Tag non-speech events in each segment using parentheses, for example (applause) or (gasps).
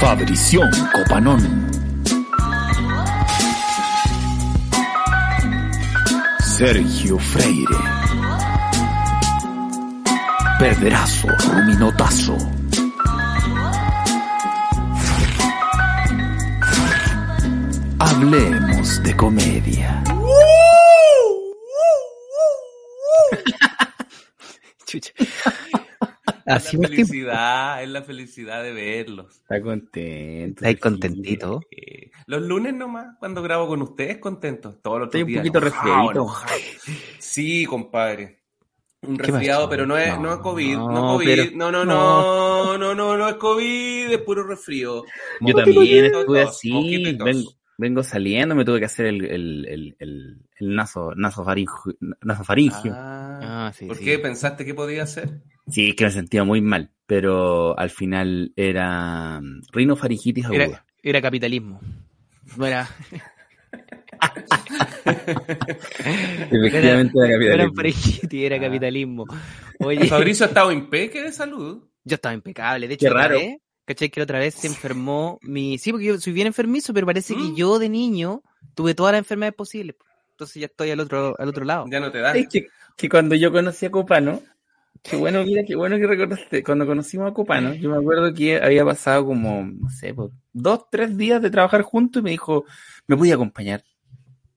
Fabrición Copanón. Sergio Freire. Pederazo Ruminotazo. Hablemos de comedia. (laughs) Chucha. Es Así la es tiempo. felicidad, es la felicidad de verlos. Está contento. ¿Estáis contentito? Los lunes nomás, cuando grabo con ustedes, contentos. Todos los Estoy un días, poquito enojado, resfriadito. enojado. Sí, compadre. Un ¿Qué resfriado, pero no es, no, No, es COVID, no, no, COVID, pero- no, no, no, no, no, no es COVID, es puro resfrío. Yo también estuve así, vengo, vengo saliendo, me tuve que hacer el, el, el, el, el naso, nasofaringio. nasofaringio. Ah, Ah, sí, ¿Por sí. qué pensaste que podía ser? Sí, es que me sentía muy mal, pero al final era mm, rinofaringitis aguda. Era, era capitalismo. No era, (laughs) Efectivamente era era capitalismo. faringitis, era Ah. capitalismo. (laughs) Oye, Fabricio ha estado impeque de salud. yo estaba impecable. De Qué hecho, raro. vez, ¿cachai? Que otra vez se enfermó mi... Sí, porque yo soy bien enfermizo, pero parece que ¿Mm? yo de niño tuve todas las enfermedades posibles. Entonces ya estoy al otro, al otro lado. Ya no te da. Es que, que cuando yo conocí a Copano, qué bueno, mira, qué bueno que recordaste, cuando conocimos a Copano, yo me acuerdo que había pasado como, no sé, pues, dos, tres días de trabajar juntos y me dijo, ¿me podía acompañar?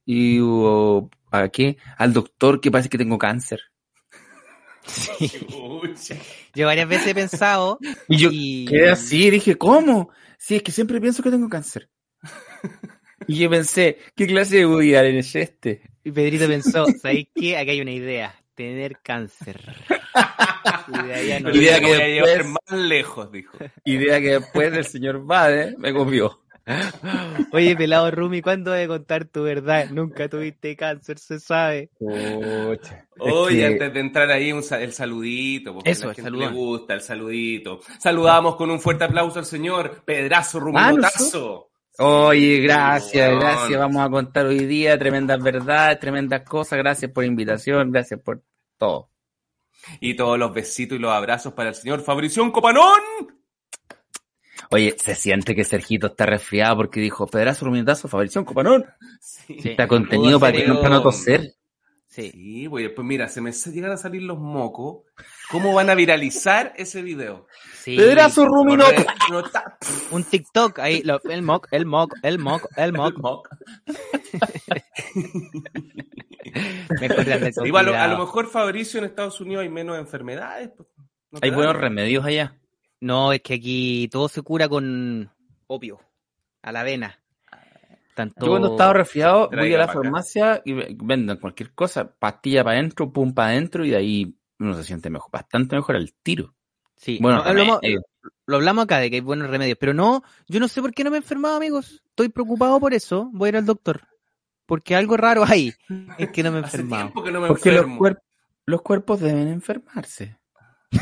Y hubo, ¿a qué? Al doctor que parece que tengo cáncer. Chucha. Yo varias veces he pensado Y yo y... quedé así dije, ¿cómo? Sí, es que siempre pienso que tengo cáncer. Y yo pensé, ¿qué clase de Woody Allen es este? Y Pedrito pensó, ¿sabéis qué? Aquí hay una idea. Tener cáncer. No- Idea que voy a llevar después- más lejos, dijo. Idea que después el señor Bade me copió. (laughs) Oye, pelado Rumi, ¿cuándo vas a contar tu verdad? Nunca tuviste cáncer, se sabe. Pucha. Oye, que- antes de entrar ahí, un el saludito, porque Eso, a la gente le gusta el saludito. Saludamos con un fuerte aplauso al señor Pedrazo Ah, Ruminotazo. Oye, gracias, gracias. Vamos a contar hoy día tremendas verdades, tremendas cosas. Gracias por la invitación, gracias por todo. Y todos los besitos y los abrazos para el señor Fabrición Copanón. Oye, se siente que Sergito está resfriado porque dijo Pedazo, Ruminotazo, Fabrición, Copanón. Sí. Está contenido para que no, para no toser. Sí. Sí, pues después mira, se me llegan a salir los mocos. ¿Cómo van a viralizar (laughs) ese video? sí. Pedazo, Ruminotazo. No está- Un TikTok ahí, lo- el mock, el mock, el mock, el mock. Moc. (laughs) Me encuentran de Igual, a lo- a lo mejor Fabricio en Estados Unidos hay menos enfermedades. pues, ¿no te Hay buenos remedios allá. No, es que aquí todo se cura con opio, a la avena. Tanto... Yo cuando estaba resfriado voy a la acá. farmacia y ve- venden cualquier cosa, pastilla para adentro, pum para adentro y de ahí uno se siente mejor, bastante mejor al tiro. Sí, Bueno, no, hablamos- remedio. lo hablamos acá de que hay buenos remedios, pero no, yo no sé por qué no me he enfermado, amigos. Estoy preocupado por eso. Voy a ir al doctor. Porque algo raro hay. Es que no me he (laughs) Hace enfermado. tiempo que no me Porque los cuerpos deben enfermarse.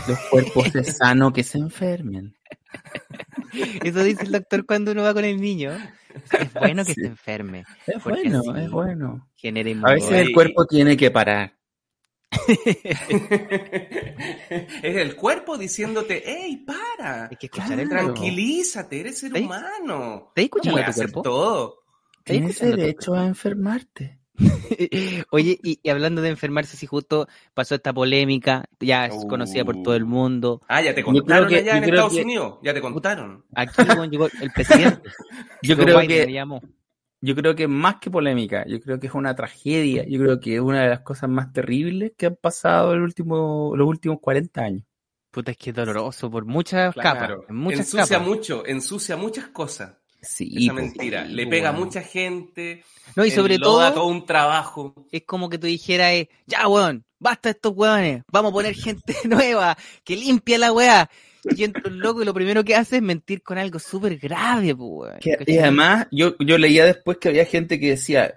Los cuerpos es sano que se enfermen. (laughs) Eso dice el doctor cuando uno va con el niño. Es bueno que Sí. se enferme. Es bueno, es bueno. Genera A veces el cuerpo tiene que parar. (laughs) es el cuerpo diciéndote, ¡Ey, para! Hay que escuchar el Claro. Tranquilízate, eres ser ¿Ves? humano. ¿Estás escuchando a tu cuerpo? todo. ¿Estás Tienes derecho a enfermarte. (laughs) Oye, y, y hablando de enfermarse, si justo pasó esta polémica, ya es Uh. conocida por todo el mundo. Ah, ya te contaron que- allá en Estados que- Unidos. Ya te contaron. Aquí llegó el presidente. (laughs) Yo Joe creo Biden que, llamó. yo creo que más que polémica, yo creo que es una tragedia. Yo creo que es una de las cosas más terribles que han pasado el último, los últimos 40 años. Puta, es que es doloroso por muchas capas. En muchas ensucia capas. mucho, ensucia muchas cosas. Sí, Esa pues, mentira. sí, Le pega a mucha gente. No, y sobre enloda todo, todo un trabajo. es como que tú dijeras, eh, ya, weón, basta estos weones, vamos a poner gente (laughs) nueva, que limpia la weá. Y entra un loco y lo primero que hace es mentir con algo súper grave, pues, weón. Y además, yo, yo leía después que había gente que decía,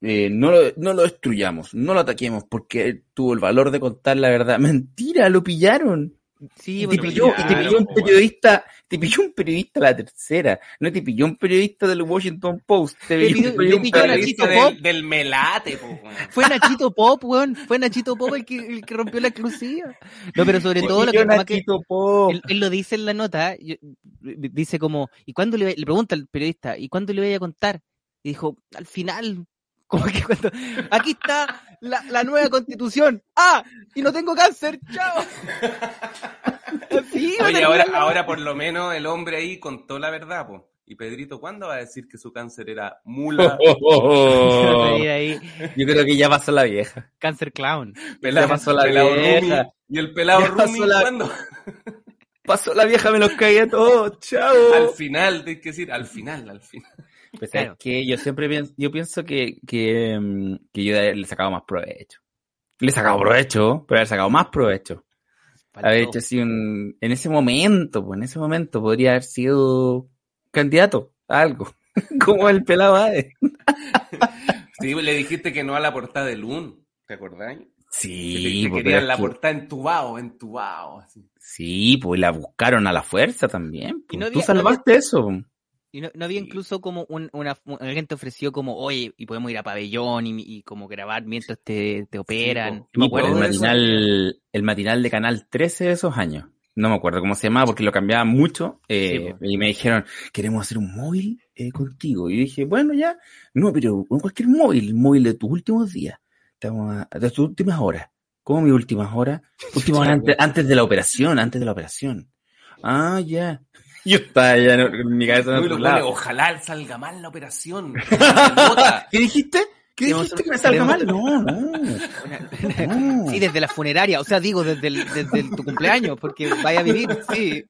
eh, no, lo, no lo destruyamos, no lo ataquemos porque él tuvo el valor de contar la verdad. (laughs) Mentira, lo pillaron. Sí, Y te pilló, y te pilló un po, periodista, te pilló un periodista la tercera, no te pilló un periodista del Washington Post, te Te pilló un Nachito del, Pop. del melate, po. Fue Nachito Pop, weón. Fue Nachito Pop el que, el que rompió la exclusiva. No, pero sobre te todo lo que, Nachito Pop. él, él lo dice en la nota, yo- dice como, ¿y cuándo le, va- le pregunta al periodista, ¿y cuándo le voy a contar? Y dijo, al final, como que cuando, aquí está la, la nueva constitución. ¡Ah! Y no tengo cáncer, chao. Oye, ahora, la- ahora por lo menos el hombre ahí contó la verdad, po. Y Pedrito, ¿cuándo va a decir que su cáncer era mula? (laughs) A salir ahí, Yo creo que ya pasó la vieja. cáncer clown. Pelado, pasó la pelado vieja. Rumi. Y el pelado Ya Rumi, pasó la- ¿cuándo? Pasó la vieja, me los caía todos, (laughs) chao. Al final, tienes que decir, al final, al final. Pues ¿sabes Claro. qué? yo siempre pienso, yo pienso que, que, mm, que yo le he sacado más provecho. Le he sacado provecho, pero le he sacado más provecho. Haber hecho así un, en ese momento, pues en ese momento podría haber sido candidato a algo. (laughs) Como el pelado Ade. (laughs) Sí, le dijiste que no a la portada de Lun, ¿te acordás? Sí, que pues, querían la es que- portada entubado, entubado. Así. sí, pues la buscaron a la fuerza también. Y pues. no Tú había- no salvaste eso. Y no, no había Sí. incluso como un, una, un- alguien te ofreció como, oye, y podemos ir a pabellón y, y como grabar mientras te, te operan. me Sí, pues, acuerdo el eso. matinal, el matinal de Canal 13 de esos años. No me acuerdo cómo se llamaba porque lo cambiaban mucho. eh, Sí, y me dijeron, queremos hacer un móvil eh, contigo. Y dije, bueno, ya. No, pero cualquier móvil, móvil de tus últimos días. Estamos a- de tus últimas horas. ¿Cómo mis últimas horas? (laughs) Últimas horas antes, antes de la operación, antes de la operación. Ah, ya. (laughs) Yo estaba ya no- en mi cabeza en pone, ojalá salga mal la operación. (laughs) ¿Qué dijiste? ¿Qué dijiste que me salga mal? No, (laughs) no. Sí, desde la funeraria, o sea, digo, desde, el- desde el- tu cumpleaños, porque vaya a vivir, sí.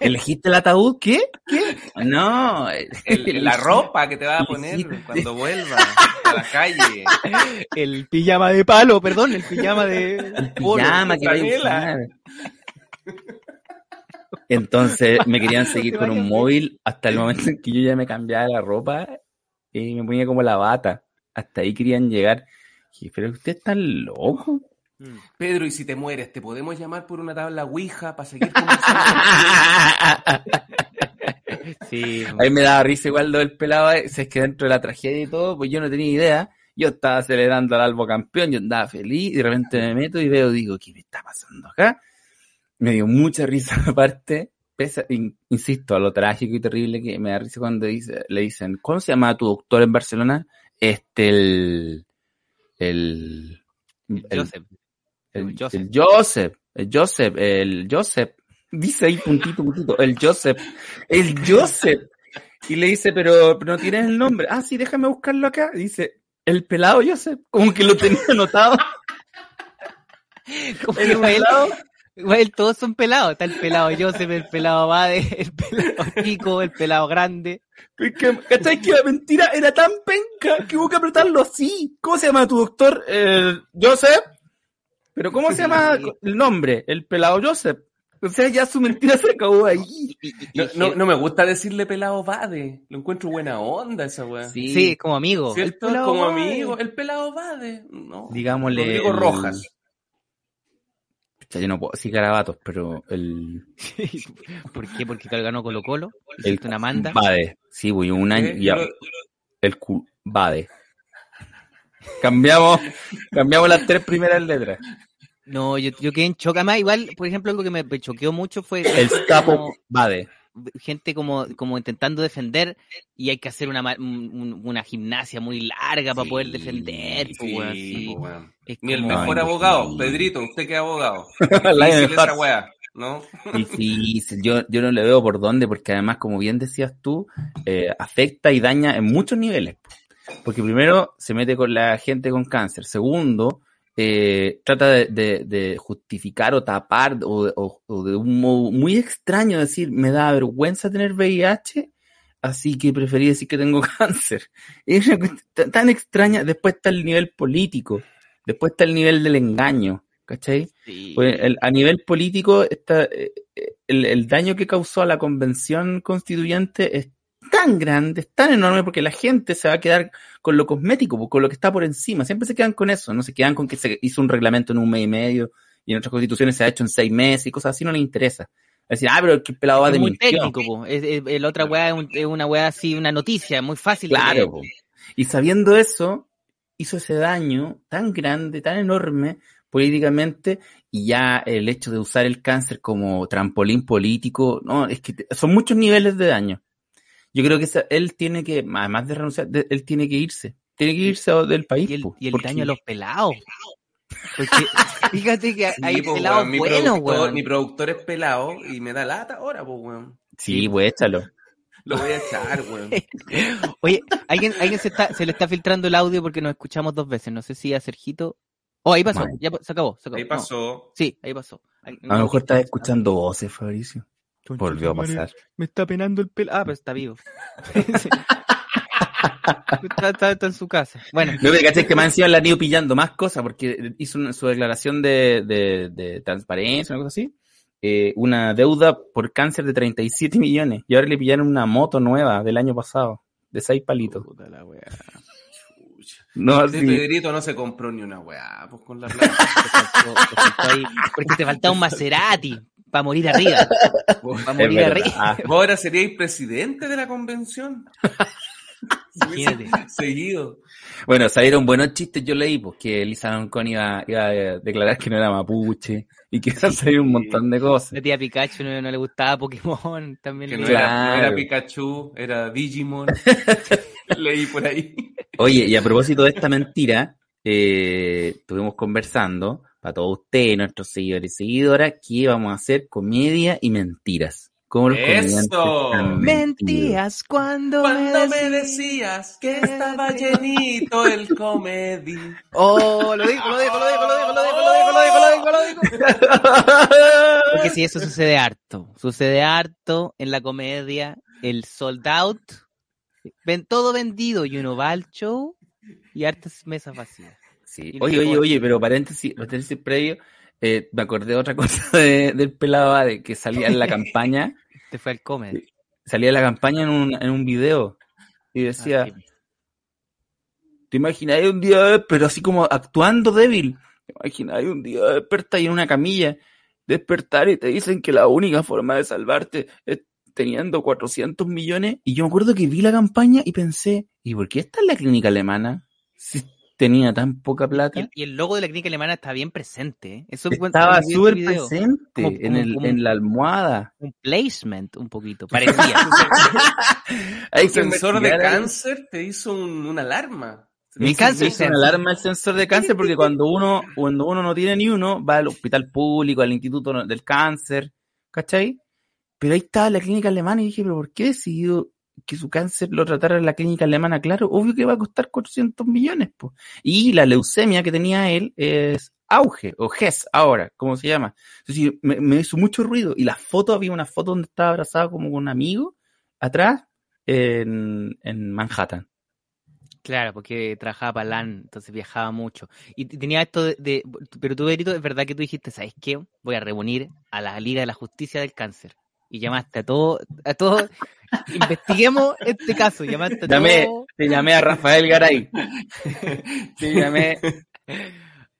¿Elegiste el ataúd? ¿Qué? ¿Qué? No. El- la ropa que te vas a poner cuando vuelvas a la calle. El pijama de palo, perdón, el pijama de... pijama que vaya a usar. Entonces me (laughs) querían seguir con un móvil hasta el momento en que yo ya me cambiaba la ropa y me ponía como la bata. Hasta ahí querían llegar. Dije, pero usted está loco. Mm. Pedro, y si te mueres, ¿te podemos llamar por una tabla Ouija para seguir (laughs) conversando? Sí, Ahí me daba risa igual lo del pelado. eh, si Es que dentro de la tragedia y todo, pues yo no tenía idea. Yo estaba celebrando al Albo campeón, yo andaba feliz y de repente me meto y veo, digo, ¿qué me está pasando acá? Me dio mucha risa (laughs) aparte. Pese, in- insisto, a lo trágico y terrible que me da risa cuando dice, le dicen, ¿cómo se llama tu doctor en Barcelona? Este, el, el, el, Joseph. el, Joseph. el Joseph, el Joseph, el Joseph, dice ahí puntito, puntito, el Joseph, el Joseph. Y le dice, pero, pero no tienes el nombre. Ah, sí, déjame buscarlo acá. Dice, el pelado Joseph, como que lo tenía anotado. (laughs) Como que El igual todos son pelados. Está el pelado Joseph, el pelado Bade, (laughs) el pelado Kiko, el pelado grande. Es que, ¿Cachai que la mentira era tan penca que hubo que apretarlo así? ¿Cómo se llama tu doctor? El Joseph. Pero ¿cómo se llama (laughs) el nombre? El pelado Joseph. O sea, ya su mentira se acabó ahí. No, no, no me gusta decirle pelado Bade. Lo encuentro buena onda esa weá. Sí. Sí, como amigo. ¿Cierto? El pelado Como Bade. amigo. El pelado Bade. No. Digámosle. Rodrigo el- Rojas. Pucha, yo no puedo decir garabatos, pero el. (laughs) ¿Por qué? Porque ganó Colo Colo. El una manda. Bade. Sí, voy un año. Eh, Ya, el cu Bade. Cambiamos, cambiamos las tres primeras letras. No, yo, yo quedé en shock. Además, igual, por ejemplo, algo que me me choqueó mucho fue El capo Bade. Gente como, como intentando defender y hay que hacer una, un- un- una gimnasia muy larga para Sí, poder defender. Sí, pues. Es Ni el mejor Ay, abogado. sí. Pedrito, usted que es abogado. (laughs) La Difícil esa weá, ¿no? (laughs) Difícil, yo, (laughs) yo no le veo por dónde, porque además, como bien decías tú, eh, afecta y daña en muchos niveles. Porque primero se mete con la gente con cáncer. Segundo, eh, trata de, de- de justificar o tapar o, o- o de un modo muy extraño decir, me da vergüenza tener VIH, así que preferí decir que tengo (laughs) cáncer. Es una cuestión tan- extraña. Después está el nivel político, después está el nivel del engaño, ¿cachai? Sí. Pues el- a nivel político, está, eh, eh, el, el daño que causó a la convención constituyente es tan grande, es tan enorme, porque la gente se va a quedar con lo cosmético, pues, con lo que está por encima. Siempre se quedan con eso, no se quedan con que se hizo un reglamento en un mes y medio y en otras constituciones se ha hecho en seis meses y cosas así, no le interesa. Es decir, ah, pero el pelado va de muy técnico, po. Es, es- el otra weá es, un- es una weá así, una noticia, muy fácil. Claro. po. Y sabiendo eso, hizo ese daño tan grande, tan enorme políticamente, y ya el hecho de usar el cáncer como trampolín político, no, es que son muchos niveles de daño. Yo creo que esa- él tiene que, además de renunciar, de- él tiene que irse. Tiene que irse del país. Y el, po, y el porque- daño a los pelados. Porque (laughs) (laughs) fíjate que Sí, hay po, pelados buenos, productor- weón. Mi productor es pelado y me da lata ahora, pues, weón. Sí, pues échalo. Lo voy a echar, weón. (laughs) Oye, alguien, alguien se, está, se le está filtrando el audio porque nos escuchamos dos veces. No sé si a Sergito. Oh, ahí pasó. Ya se acabó. Se acabó. Ahí No. pasó. Sí, ahí pasó. Ahí- A lo mejor estás escuchando voces, Fabricio. Volvió a pasar. Me está penando el pelo. Ah, pero está vivo. (laughs) Está, está- está en su casa. Bueno, No caché que más encima le han ido pillando más cosas porque hizo una- su declaración de, de, de transparencia, una cosa así. eh, una deuda por cáncer de 37 millones y ahora le pillaron una moto nueva del año pasado de 6 palitos. puta la wea. No, sí. Pedrito no se compró ni una weá, pues con la plata. Te faltó- te faltó ahí- porque te faltaba un Maserati para morir arriba. (laughs) Para Es morir arriba. (laughs) vos ahora seríais presidente de la convención. (laughs) Seguido. Bueno, salieron buenos chistes, yo leí, pues que Lisa Doncon iba, iba a declarar que no era mapuche y que iban a salir un montón de cosas. La tía Pikachu no, no le gustaba Pokémon. También Que le- no, era, no era Pikachu, era Digimon. Leí por ahí. Oye, y a propósito de esta mentira, eh, estuvimos conversando, para todos ustedes, nuestros seguidores y seguidoras, que vamos a hacer comedia y mentiras. Como los comediantes ¡Eso! Mentías cuando, Cuando me decías- decías que estaba llenito el comedy. Oh, lo dijo, lo dijo, lo dijo, lo dijo, lo dijo, lo dijo, lo dijo, lo dijo, lo dijo. Porque si eso sucede harto, sucede harto en la comedia, el sold out, ven todo vendido y uno va al show y hartas mesas vacías. Sí. Y Oye, oye, oye, pero paréntesis, paréntesis previo, eh, me acordé de otra (laughs) cosa de- del pelado de que salía en la (laughs) campaña, Te fue al comedy. salía en la campaña en un, en un video y decía, Ah, sí. ¿te imaginas un día, pero así como actuando débil? ¿Te imaginas un día despertar en una camilla, despertar y te dicen que la única forma de salvarte es teniendo 400 millones? Y yo me acuerdo que vi la campaña y pensé, ¿y por qué está en la clínica alemana? Si tenía tan poca plata. y el logo de la clínica alemana está bien presente. ¿eh? Eso Estaba súper presente Como- en, el, como- en la almohada. Un placement, un poquito. Parecía. (laughs) El sensor de cáncer te hizo un- una alarma. Mi cáncer hizo una alarma el sensor de cáncer porque (laughs) cuando uno, cuando uno no tiene ni uno, va al hospital público, al instituto del cáncer, ¿cachai? Pero ahí estaba la clínica alemana y dije, pero ¿por qué decidió que su cáncer lo tratara en la clínica alemana? Claro, obvio que va a costar 400 millones, pues. Y la leucemia que tenía él es auge, o GES ahora, ¿cómo se llama? Entonces me, me hizo mucho ruido. Y la foto, había una foto donde estaba abrazado como con un amigo, atrás, en, en Manhattan. Claro, porque trabajaba para LAN, entonces viajaba mucho. Y tenía esto de, de- Pero tú, Berito, es verdad que tú dijiste, ¿sabes qué? Voy a reunir a la Liga de la Justicia del Cáncer. Y llamaste a todos, a todos, investiguemos este caso, llamaste a Llamé, todos, te llamé a Rafael Garay. (laughs) Te llamé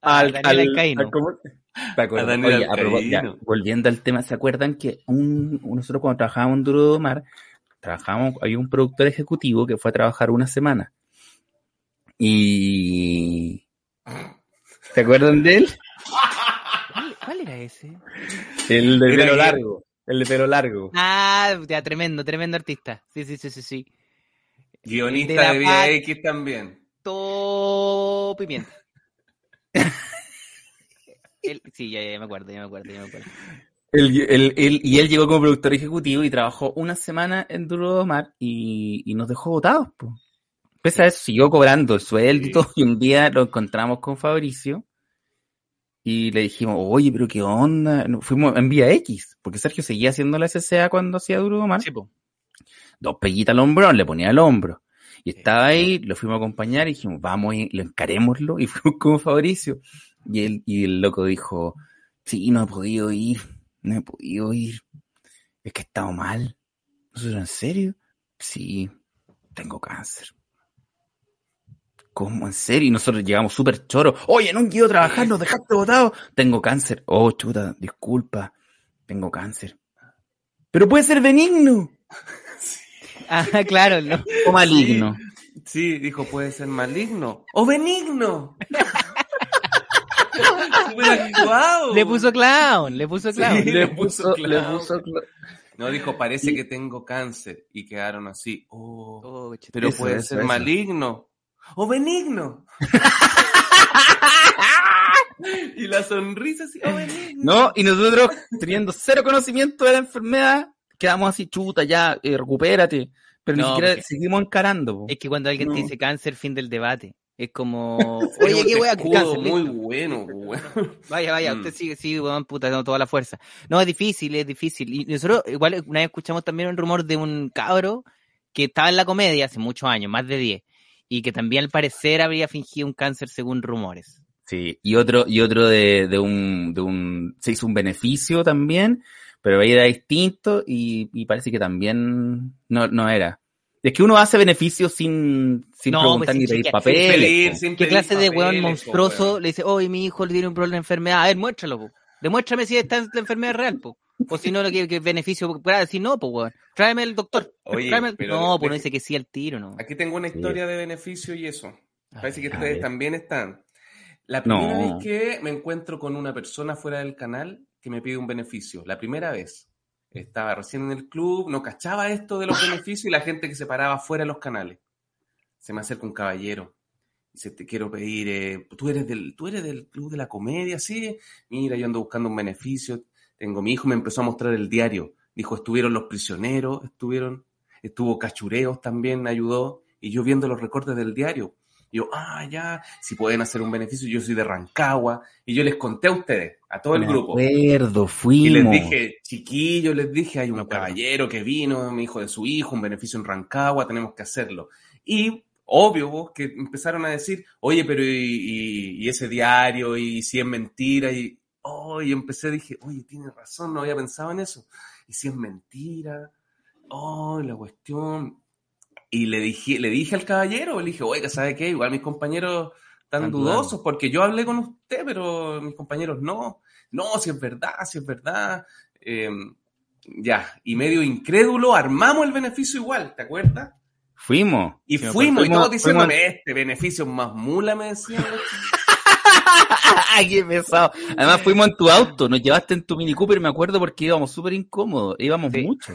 a al, Daniel al- al- ¿cómo? A Daniel Oye, a ya, volviendo al tema, ¿se acuerdan que un, nosotros cuando trabajábamos en Duro de Mar, trabajábamos, había un productor ejecutivo que fue a trabajar una semana. Y ¿se acuerdan de él? ¿Cuál, cuál era ese? El de pelo largo. El de pelo largo. Ah, ya, tremendo, tremendo artista. Sí, sí, sí, sí, sí. De Guionista la de Vida paz. X también. To pimienta. (laughs) Él- sí, ya, ya me acuerdo, ya me acuerdo, ya me acuerdo. Él- él- él- y él llegó como productor ejecutivo y trabajó una semana en Duro de Mar y, y nos dejó votados. Po. Pese a eso, siguió cobrando el sueldo y Sí. todo. Y un día lo encontramos con Fabricio y le dijimos, oye, pero qué onda. Fuimos en vía X, porque Sergio seguía haciendo la SCA cuando hacía Duro. Sí, po. Dos peguitas al hombro, le ponía al hombro. Y estaba ahí, lo fuimos a acompañar y dijimos, vamos, y lo encarémoslo. Y (laughs) fuimos con Fabricio. Y, él, y el loco dijo, sí, no he podido ir, no he podido ir. Es que he estado mal. ¿Eso es en serio? Sí, tengo cáncer. ¿Cómo? ¿En serio? Y nosotros llegamos súper choros. Oye, no quiero trabajar, nos dejaste botado. Tengo cáncer. Oh, chuta, disculpa. Tengo cáncer. Pero puede ser benigno (laughs) Ah, claro, no. o maligno. Sí, dijo, puede ser maligno. ¡O benigno! (laughs) Actuado. Le puso clown, le puso clown. Sí. Le le puso, le cla- No, dijo, parece que tengo cáncer. Y quedaron así. Oh, Oh, pero puede eso, ser eso. maligno. ¡O benigno! (laughs) y la sonrisa así, ¡o benigno! No, y nosotros, teniendo cero conocimiento de la enfermedad, quedamos así, chuta, ya, eh, recupérate. Pero ni siquiera porque- seguimos encarando. po. Es que cuando alguien te dice cáncer, fin del debate. Es como, (laughs) Oye, qué wea, muy listo. bueno, weón. (laughs) Vaya, vaya, Mm. usted sigue, sigue, weón, puta, dando toda la fuerza. No, es difícil, es difícil. Y nosotros, igual, una vez escuchamos también un rumor de un cabro que estaba en la comedia hace muchos años, más de 10, y que también al parecer habría fingido un cáncer según rumores. Sí, y otro, y otro de, de un, de un, se hizo un beneficio también, pero ahí era distinto y, y parece que también no, no era. Es que uno hace beneficios sin, sin No, preguntar pues, ni sin pedir Sin papeles. pedir, sin ¿Qué pedir clase de weón po, monstruoso weón. le dice, oye, mi hijo le tiene un problema de enfermedad? A ver, muéstralo, po. Demuéstrame si está en la enfermedad real, po. O si no, lo que, que beneficio, para decir no, pues, weón. Tráeme el doctor. Oye, Tráeme el- pero No, de- pues no dice que sí al tiro, ¿no? Aquí tengo una historia de beneficio y eso. Parece que a ustedes ver. también están. La primera No. vez que me encuentro con una persona fuera del canal que me pide un beneficio, la primera vez. Estaba recién en el club, no cachaba esto de los (laughs) beneficios y la gente que se paraba fuera de los canales. Se me acerca un caballero. Dice, te quiero pedir, eh, tú, eres del, tú eres del club de la comedia, sí. Mira, yo ando buscando un beneficio. Tengo mi hijo, me empezó a mostrar el diario. Dijo, estuvieron los prisioneros, estuvieron, estuvo Cachureos también, ayudó. Y yo viendo los recortes del diario. Yo, ah, ya, si pueden hacer un beneficio, yo soy de Rancagua. Y yo les conté a ustedes, a todo el Me grupo. acuerdo, fuimos. Y les dije, chiquillos, les dije, hay un caballero que vino, mi hijo de su hijo, un beneficio en Rancagua, tenemos que hacerlo. Y obvio vos, que empezaron a decir, oye, pero y, y- y ese diario, y si es mentira, y, oh, y empecé, dije, oye, tiene razón, no había pensado en eso. Y si es mentira, oh, la cuestión. Y le dije, le dije al caballero, le dije, oiga, ¿sabe qué? Igual mis compañeros están Están dudosos porque yo hablé con usted, pero mis compañeros no. No, si es verdad, si es verdad. Eh, ya, y medio incrédulo, armamos el beneficio igual, ¿te acuerdas? Fuimos. Y fuimos, y todos diciéndome, este beneficio más mula, me decían. (laughs) ¡Ay, qué pesado! Además fuimos en tu auto, nos llevaste en tu Mini Cooper, me acuerdo porque íbamos súper incómodos, íbamos Sí. mucho.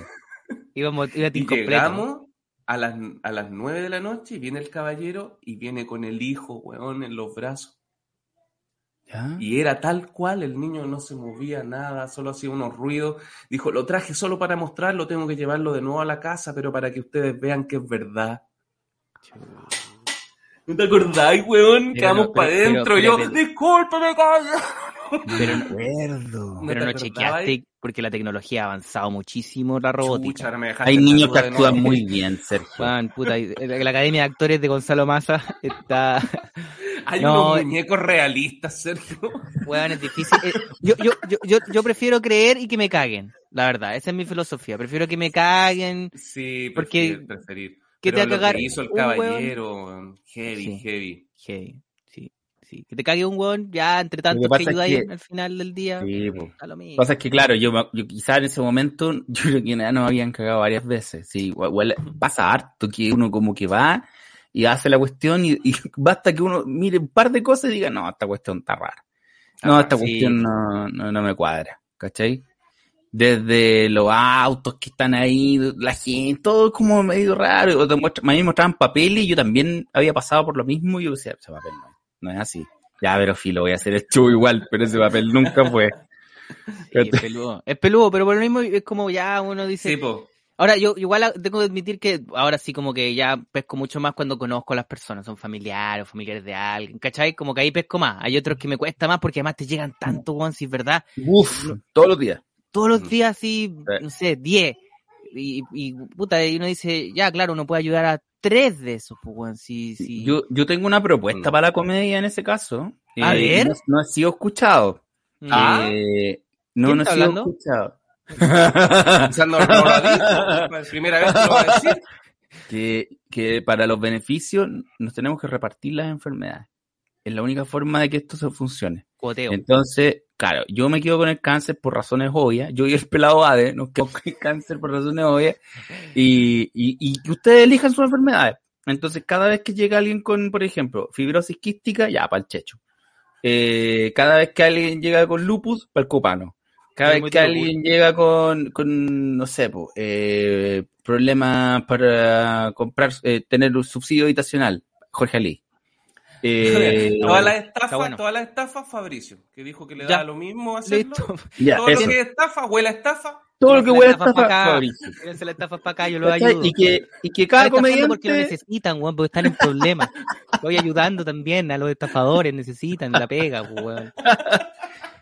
Íbamos, iba Y incompleto. llegamos a las, a las 9 de la noche y viene el caballero y viene con el hijo, weón, en los brazos. ¿Ya? Y era tal cual, el niño no se movía nada, solo hacía unos ruidos. Dijo, lo traje solo para mostrarlo, tengo que llevarlo de nuevo a la casa, pero para que ustedes vean que es verdad. ¿No te acordáis, weón? Pero Quedamos no, para adentro. Yo, pero- discúlpame, cabrón. Pero, no- acuerdo. ¿No pero no chequeaste porque la tecnología ha avanzado muchísimo la robótica. Chucha, Hay niños que actúan muy bien, Sergio. Juan, puta, y- la Academia de Actores de Gonzalo Maza está, (laughs) Hay No, unos eh. muñecos realistas, Sergio. weón, es difícil. Eh, Yo, yo, yo, yo, yo prefiero creer y que me caguen, la verdad, esa es mi filosofía. Prefiero que me caguen, Sí, Porque- preferir. ¿Qué te va a lo cagar que hizo el un caballero, weón, heavy, Sí. heavy. Heavy, sí, sí. Que te cague un weón, ya entre tantos que, es ayudáis que- al final del día, Sí, a lo mismo. Pasa es que, claro, yo, me- yo quizá en ese momento, (laughs) yo creo que ya nos habían cagado varias veces. Sí, igual pasa harto que uno como que va y hace la cuestión y, y (laughs) basta que uno mire un par de cosas y diga, no, esta cuestión está rara. No, Ah, esta sí. cuestión no, no, no me cuadra, ¿cachai? Desde los autos que están ahí, la gente, todo es como medio raro. O te muestra- a mí me mostraban papeles y yo también había pasado por lo mismo y yo decía, ese papel no, no es así. Ya, pero filo, voy a hacer el show igual, pero ese papel nunca fue. (laughs) Sí, es peludo. Es peludo, pero por lo mismo es como ya uno dice. Sí. Ahora, yo igual tengo que admitir que ahora sí como que ya pesco mucho más cuando conozco a las personas, son familiares o familiares de alguien, ¿cachai? Como que ahí pesco más. Hay otros que me cuesta más porque además te llegan tanto, weón, si es verdad. Uf, todos los días. Todos los Mm. días así, Sí. no sé, 10. Y, y puta, y uno dice, ya, claro, uno puede ayudar a tres de esos, pues, sí, sí. Yo, yo tengo una propuesta Mm. para la comedia en ese caso. A ver. No, no ha sido escuchado. Ah. Eh, no, ¿Quién no ha está sido hablando? escuchado. Quizás no, no lo ha dicho. (laughs) Es la primera vez que lo va a decir. que, que para los beneficios nos tenemos que repartir las enfermedades. Es la única forma de que esto se funcione. Cuoteo. Entonces, claro, yo me quedo con el cáncer por razones obvias. Yo y el pelado ADE nos quedamos con el cáncer por razones obvias. Y, y, y que ustedes elijan sus enfermedades. Entonces, cada vez que llega alguien con, por ejemplo, fibrosis quística, ya, para el checho. Eh, cada vez que alguien llega con lupus, para el copano. Cada vez que alguien llega con, con no sé, po, eh, problemas para comprar, eh, tener un subsidio habitacional, Jorge Ali. Eh, todas las estafas, bueno. todas las estafas, Fabricio, que dijo que le Ya. da lo mismo hacerlo. Listo. ya, Todo eso. lo que es estafa, huele a estafa. Todo lo que la huele a estafa estafa, pa' acá. Fabricio. Tírense la estafa para acá, yo ¿Cachai? ayudo. Y que, y que cada comediante. porque lo necesitan, weón, porque están en problemas. Estoy ayudando también a los estafadores, necesitan la pega, pues, weón.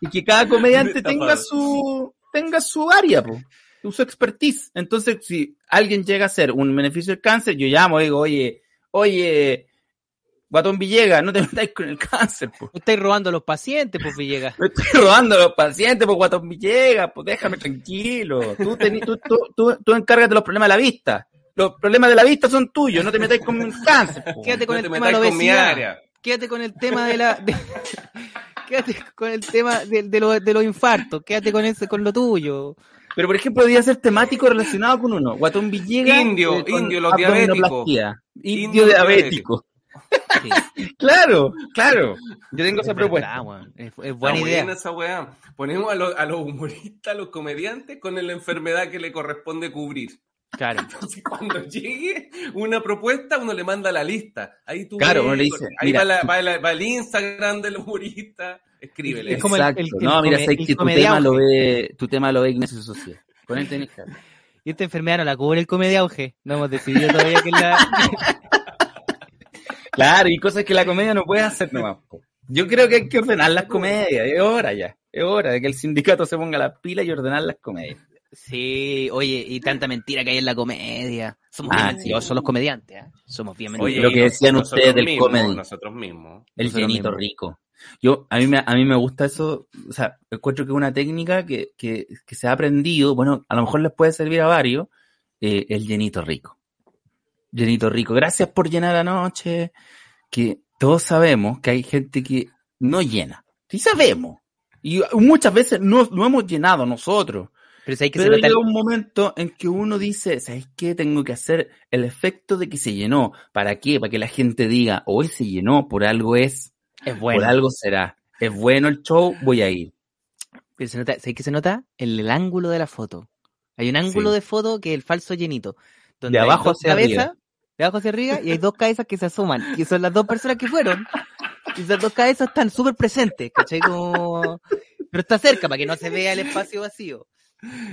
y que cada comediante tenga su tenga su área, po, su expertise. Entonces, si alguien llega a hacer un beneficio del cáncer, yo llamo y digo, oye, oye, Guatón Villegas, no te (laughs) metáis con el cáncer, po. Me estáis robando a los pacientes, pues Villegas. Me estoy robando a los pacientes, pues Guatón Villegas, pues déjame tranquilo. Tú, tení- tú, tú, tú, tú encárgate de los problemas de la vista. Los problemas de la vista son tuyos, no te metáis con el cáncer. po. Quédate con No el te tema de la metáis con mi obesidad. área. Quédate con el tema de la. de- (laughs) quédate con el tema de, de, lo- de los infartos. Quédate con ese, con lo tuyo. Pero, por ejemplo, podría ser temático relacionado con uno. Guatón Villegas. Indio, eh, con indio, los abdominoplastia. Indio, Indio diabético. Sí, (laughs) Claro, claro. Yo tengo esa es propuesta. Es, Está buena idea. buena esa weá. Ponemos a, los- a los humoristas, a los comediantes, con la enfermedad que le corresponde cubrir. Claro. (laughs) Entonces, cuando llegue una propuesta, uno le manda la lista. Ahí tú Claro, ves, uno le dice, ahí mira, va, la- va la- va el Instagram del humorista, escríbele. Es como el- Exacto. el- el no, mira, sé que tu tema, lo ve, tu tema lo ve Ignacio Sociedad. Con él tenés que hablar. Y esta enfermedad no la cubre el comedia auge. No hemos decidido todavía que la. (laughs) Claro, y cosas que la comedia no puede hacer nomás. Yo creo que hay que ordenar las comedias. Es hora ya. Es hora de que el sindicato se ponga las pilas y ordenar las comedias. Sí, oye, y tanta mentira que hay en la comedia. Somos Ah, bien mentirosos los comediantes, ¿eh? Somos bien Oye, mentirosos. lo que decían nosotros ustedes del mismos, comedy. Nosotros mismos. El Nosotros llenito mismos. rico. Yo, a mí me, a mí me gusta eso, o sea, encuentro que es una técnica que, que, que se ha aprendido, bueno, a lo mejor les puede servir a varios, eh, el llenito rico. Llenito rico. Gracias por llenar anoche, que todos sabemos que hay gente que no llena. Sí sabemos. Y muchas veces no, no hemos llenado nosotros. Pero si hay que se Pero llega el- un momento en que uno dice, ¿sabes qué? Tengo que hacer el efecto de que se llenó. ¿Para qué? Para que la gente diga, hoy se llenó, por algo es, es bueno. por algo será. Es bueno el show, voy a ir. Pero se nota, ¿sabes qué se nota? El, el ángulo de la foto. Hay un ángulo Sí. de foto que es el falso llenito. Donde De abajo hacia cabezas, arriba. De abajo hacia arriba y hay dos cabezas que se asoman. Y son las dos personas que fueron. Y esas dos cabezas están súper presentes, ¿cachai? Como... Pero está cerca para que no se vea el espacio vacío.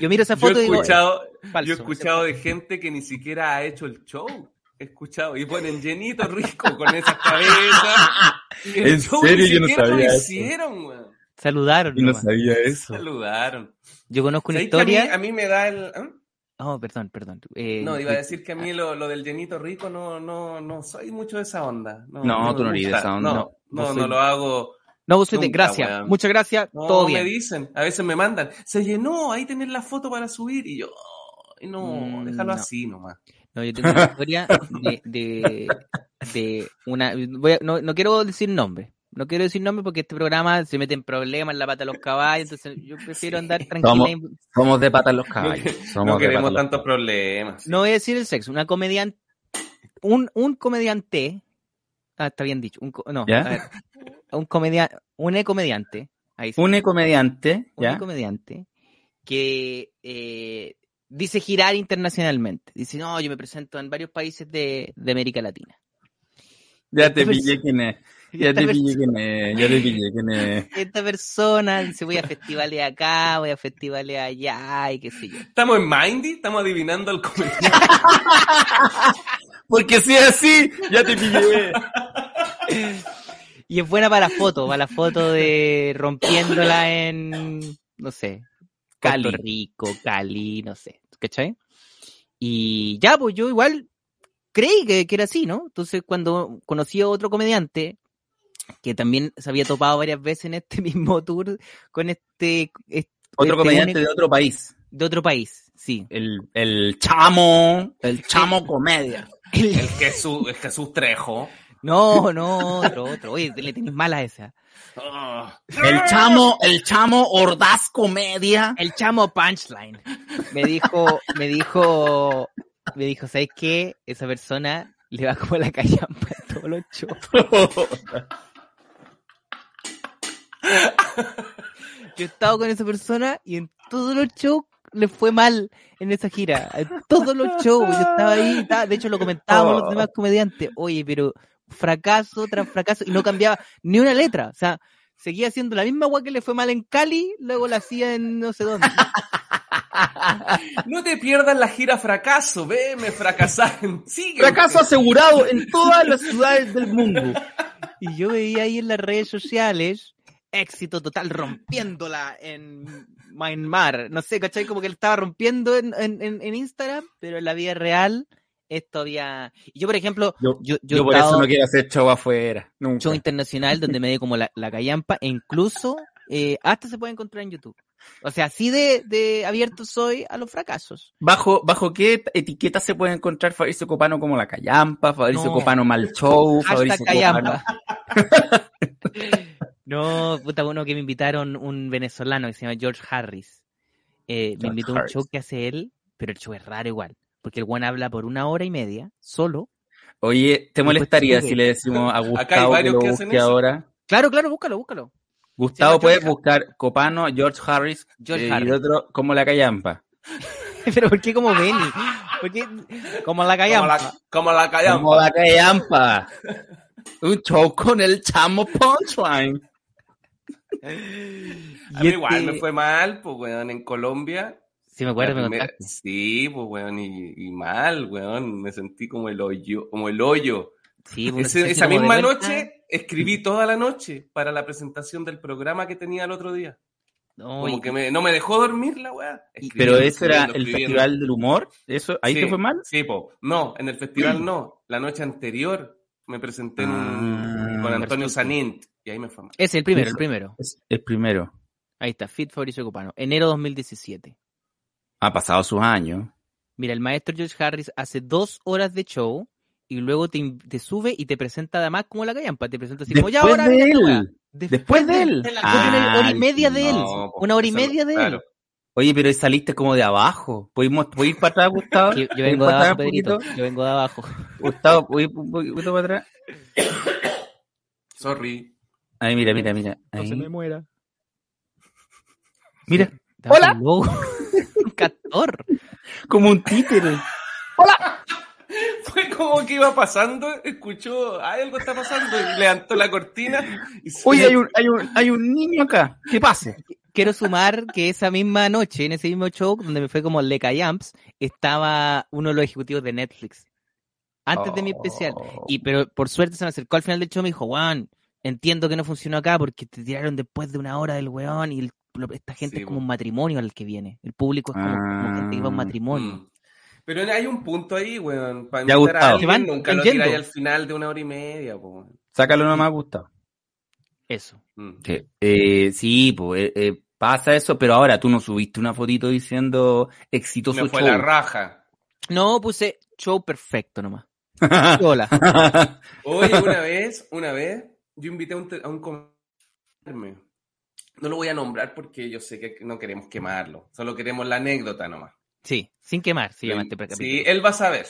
Yo miro esa Yo foto he y digo, escuchado, falso, yo he escuchado de gente que ni siquiera ha hecho el show. He escuchado y ponen llenito rico con esas cabezas. El ¿En show serio? ni Yo no sabía lo eso. hicieron, weón. saludaron. nomás. sabía eso. Saludaron. Yo conozco una ¿Sabéis que a mí- historia. A mí, me da el. ¿ah? Oh, perdón, perdón. Eh, No, iba a decir que a mí lo, lo del llenito rico no, no, no soy mucho de esa onda. No, No, me tú no eres de esa onda. No, No, no, no lo hago. No, vos sois de gracias. Muchas gracias. No, todo me bien. dicen. A veces me mandan. Se llenó, ahí tenés la foto para subir. Y yo, "Ay, no, Mm, déjalo no. así nomás. No, yo tengo una historia de, de, de una. Voy a- no, no quiero decir nombre. No quiero decir nombre porque este programa se mete en problemas en la pata de los caballos. Entonces yo prefiero Sí. andar tranquila. Somos- y- Somos de patas los caballos. Somos No de queremos tantos problemas. No voy a decir el sexo. Una comediante. Un, un comediante. Ah, está bien dicho. Un, no, ¿Ya? a ver. Un comediante. Un comediante. Ahí sí. Un comediante, un comediante que eh, dice girar internacionalmente. Dice, no, yo me presento en varios países de, de América Latina. Ya te Esta pillé quién es. Ya te pillé quién es. Ya te pillé quién es. Esta persona dice, voy a festivales acá, voy a festivales allá y qué sé yo. ¿Estamos en Mindy? ¿Estamos adivinando el comentario? (laughs) Porque si es así, ya te pillé. Y es buena para la foto, para la foto de rompiéndola en, no sé, Cali. Puerto Rico, Cali, no sé, ¿cachai? Y ya, pues yo igual creí que, que era así, ¿no? Entonces cuando conocí a otro comediante que también se había topado varias veces en este (laughs) mismo tour con este... este Otro comediante único- de otro país. De otro país, sí. El, el chamo, el chamo comedia. El Jesús, el Jesús Trejo. No, no, otro, otro. Oye, le tenéis mala a esa. Ah. El chamo, el chamo Ordaz comedia. El chamo punchline. Me dijo, me dijo, me dijo, ¿sabes qué? Esa persona le va como la callampa en todos los shows. (laughs) (laughs) Yo he estado con esa persona y en todos los shows le fue mal en esa gira. En todos los shows. Yo estaba ahí, estaba- de hecho lo comentábamos los demás comediantes. Oye, pero fracaso tras fracaso y no cambiaba ni una letra. O sea, seguía haciendo la misma agua que le fue mal en Cali, luego la hacía en no sé dónde. No te pierdas la gira fracaso, veme fracasar. Sigue. Fracaso asegurado en todas las ciudades del mundo. Y yo veía ahí en las redes sociales éxito total, rompiéndola en Myanmar. No sé, ¿cachai? Como que él estaba rompiendo en, en, en- Instagram, pero en la vida real esto había... Y yo, por ejemplo, Yo, yo, yo, yo he por estado eso no quiero hacer show afuera. Nunca. show internacional donde me di como la, la callampa e incluso eh, hasta se puede encontrar en YouTube. O sea, así de, de abierto soy a los fracasos. ¿Bajo, ¿Bajo qué etiqueta se puede encontrar Fabricio Copano como la callampa, Fabricio No. Copano mal show, Fabricio Copano? (laughs) No, puta, uno que me invitaron un venezolano que se llama George Harris. Eh, me invitó a un show que hace él, pero el show es raro igual. Porque el buen habla por una hora y media, solo. Oye, ¿te molestaría si le decimos a hay Gustavo que varios lo que hacen busque eso. ahora? Claro, claro, búscalo, búscalo. Gustavo Sí, puede George- buscar Copano, George Harris, George eh, y Harris. el otro como la callampa. (laughs) pero ¿por qué como Benny? ¿Por qué? Como la Como callampa. la, como la callampa. Como la callampa. Un show con el chamo punchline. (laughs) A Y mí igual este- me fue mal, pues, weón, en Colombia. Sí, me acuerdo, me primera-. Sí, pues, weón, y, y mal, weón. Me sentí como el hoyo, como el hoyo. Sí, Ese- siente esa misma noche escribí toda la noche para la presentación del programa que tenía el otro día. No, Como y- que me- no me dejó dormir la weá. Pero eso era el escribiendo. festival del humor. Eso, ahí Sí, te fue mal. Sí, po. No, en el festival (clears throat) no. La noche anterior me presenté en un- Ah, con Antonio. Sanint y ahí me fue mal. Ese, el primero, el primero. Es el primero. Ahí está, Fit Fabricio Copano. Enero 2017. Ha pasado sus años. Mira, el maestro George Harris hace dos horas de show y luego te, te sube y te presenta además como la callampa. Te presenta así como ya Después ahora de viene esta weá". él. Después de él. Una hora y media de él. No, Una hora y no- media de él. Oye, pero saliste como de abajo. ¿Podemos ¿puedes ir para atrás, Gustavo? Yo, yo ¿Puedes ir vengo de abajo, Pedrito. Yo vengo de abajo. Gustavo, ¿puedes ir un poquito para atrás? Sorry. Ahí, mira, mira, mira. Ahí. muera. Mira, Hola. (laughs) un castor. como un títere. Fue como que iba pasando, escuchó, "Ay, algo está pasando, y levantó la cortina. Y se- Oye, hay un, hay, un, hay un niño acá. ¿Qué pasa? Quiero sumar que esa misma noche, en ese mismo show, donde me fue como Leca Yamps, estaba uno de los ejecutivos de Netflix. Antes de mi especial. Oh. Y pero por suerte se me acercó al final del show y me dijo, Juan, entiendo que no funcionó acá porque te tiraron después de una hora del weón y el- esta gente Sí, es como un matrimonio al que viene. El público es como, como gente que va a un Ah. matrimonio. Mm. Pero hay un punto ahí, weón. Para Ya, invitar a alguien, nunca lo tiráis al final de una hora y media, po, weón. Sácalo nomás, Gustavo. Eso. Mm. Que, eh, sí, pues eh, pasa eso, pero ahora tú no subiste una fotito diciendo exitoso Me fue show. la raja. No, puse show perfecto nomás. (laughs) Hola. Oye, una vez, una vez, yo invité a un, a un comerme. No lo voy a nombrar porque yo sé que no queremos quemarlo. Solo queremos la anécdota nomás. Sí, sin quemar, se llama este sí, él va a saber.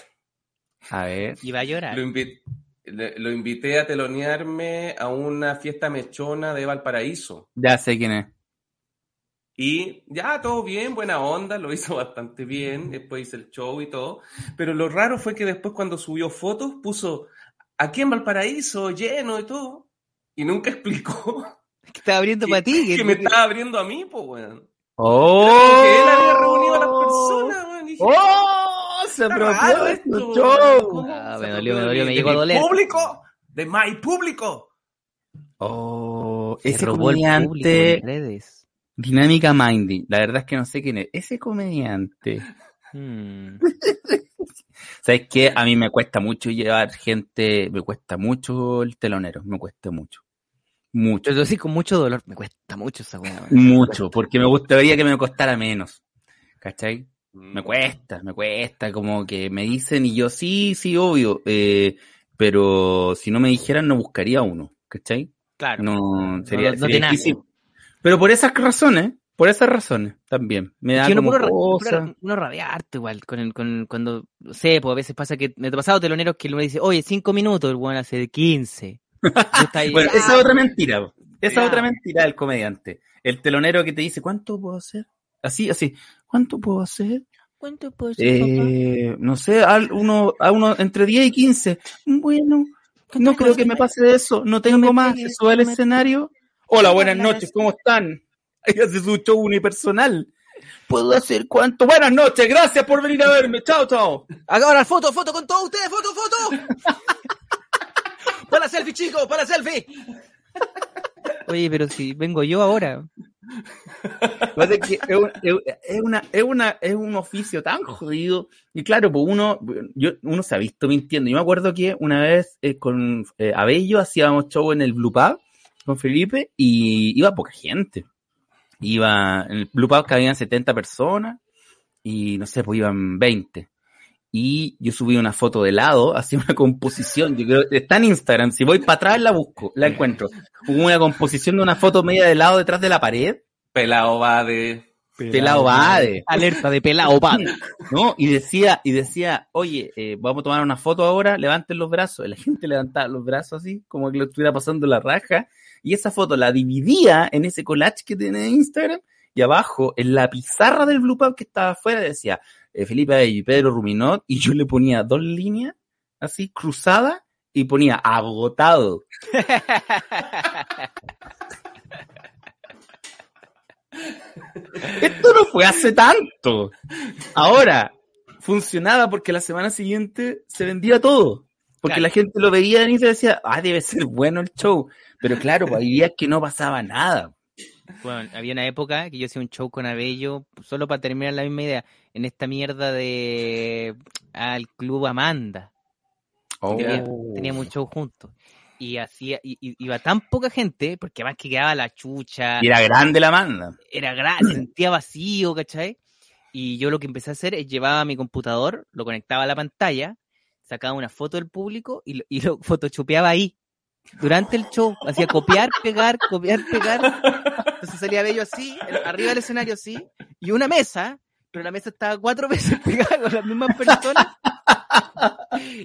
A ver. Y va a llorar. Lo, invi- le- lo invité a telonearme a una fiesta mechona de Valparaíso. Ya sé quién es. Y ya, todo bien, buena onda, lo hizo (laughs) bastante bien, después hice el show y todo. Pero lo raro fue que después cuando subió fotos puso aquí en Valparaíso, lleno y todo. Y nunca (laughs) explicó Que estaba abriendo que, para ti. que me estaba abriendo a mí, pues, weón. ¡Oh! Que él había reunido a las personas, dije, ¡Oh! Se "Está raro apropió de esto, show. ¿Cómo Ah, me dolió, me dolió, me de llegó a mi doler. público! ¡De my público! Oh, Se ese robó el público comediante en redes. Dinámica Mindy. La verdad es que no sé quién es. Ese comediante. Hmm. ¿Sabes qué? A mí me cuesta mucho llevar gente, me cuesta mucho el telonero, me cuesta mucho. Mucho. Pero sí, con mucho dolor. Me cuesta mucho esa weá. Mucho, porque me gustaría que me costara menos. ¿cachai? Me Mm. cuesta, me cuesta, como que me dicen y yo sí, sí, obvio, eh, pero si no me dijeran no buscaría uno, ¿cachai? Claro. No, sería, no sería difícil. Pero por esas razones, por esas razones también, me da uno como puro- uno rabiarte igual, con el, con, cuando, no sé, pues a veces pasa que me ha pasado teloneros que uno dice, oye, cinco minutos, el weón hace 15. Bueno, "Ah, esa es otra mentira. Esa es otra mentira del comediante. El telonero que te dice, ¿cuánto puedo hacer? Así, así, ¿cuánto puedo hacer? ¿Cuánto puedo hacer, papá? Eh, no sé, al- uno, a uno entre 10 y 15. Bueno, no creo que me pase de eso. No tengo más. pegues, Se sube al no escenario. Hola, buenas noches. ¿cómo están? (laughs) Ahí hace su show unipersonal. ¿Puedo hacer cuánto? Buenas noches, gracias por venir a verme. Chao, chao. Ahora, foto, foto con todos ustedes, foto, foto. (laughs) para selfie, chicos, para selfie. Oye, pero si vengo yo ahora. Es un- una, es, una, es un oficio tan jodido. Y claro, pues uno, yo, uno se ha visto mintiendo. Yo me acuerdo que una vez eh, con eh, Abello hacíamos show en el Blue Pub con Felipe y iba poca gente. Iba, en el Blue Pub cabían 70 personas y no sé, pues iban 20. Y yo subí una foto de lado, hacía una composición, yo creo, está en Instagram, si voy para atrás la busco, la encuentro. Hubo una composición de una foto media de lado detrás de la pared, Pelado va de. pelado Bade, Alerta de pelado, pa. (laughs) ¿no? Y decía, y decía, oye, eh, vamos a tomar una foto ahora, levanten los brazos. Y la gente levantaba los brazos así, como que lo estuviera pasando la raja. Y esa foto la dividía en ese collage que tiene en Instagram. Y abajo, en la pizarra del Blue Pub que estaba afuera, decía eh, Felipe y Pedro Ruminot. Y yo le ponía dos líneas, así, cruzadas, y ponía agotado. (laughs) Esto no fue hace tanto. Ahora, funcionaba porque la semana siguiente se vendía todo. Porque Claro. la gente lo veía y decía, ah, debe ser bueno el show. Pero claro, pues, había que no pasaba nada. Bueno, había una época que yo hacía un show con Abello, solo para terminar la misma idea, en esta mierda de al club Amanda. Tenía- Oh. Teníamos un show juntos. Y hacía, y, y- iba tan poca gente, porque además que quedaba la chucha, Y era grande la manda. era grande, se sentía vacío, ¿cachai? Y yo lo que empecé a hacer es llevaba mi computador, lo conectaba a la pantalla, sacaba una foto del público y lo, y lo photoshopeaba ahí. Durante el show, hacía copiar, pegar, copiar, pegar. Entonces salía bello así, arriba del escenario así, y una mesa, pero la mesa estaba cuatro (laughs) veces pegada con las mismas personas.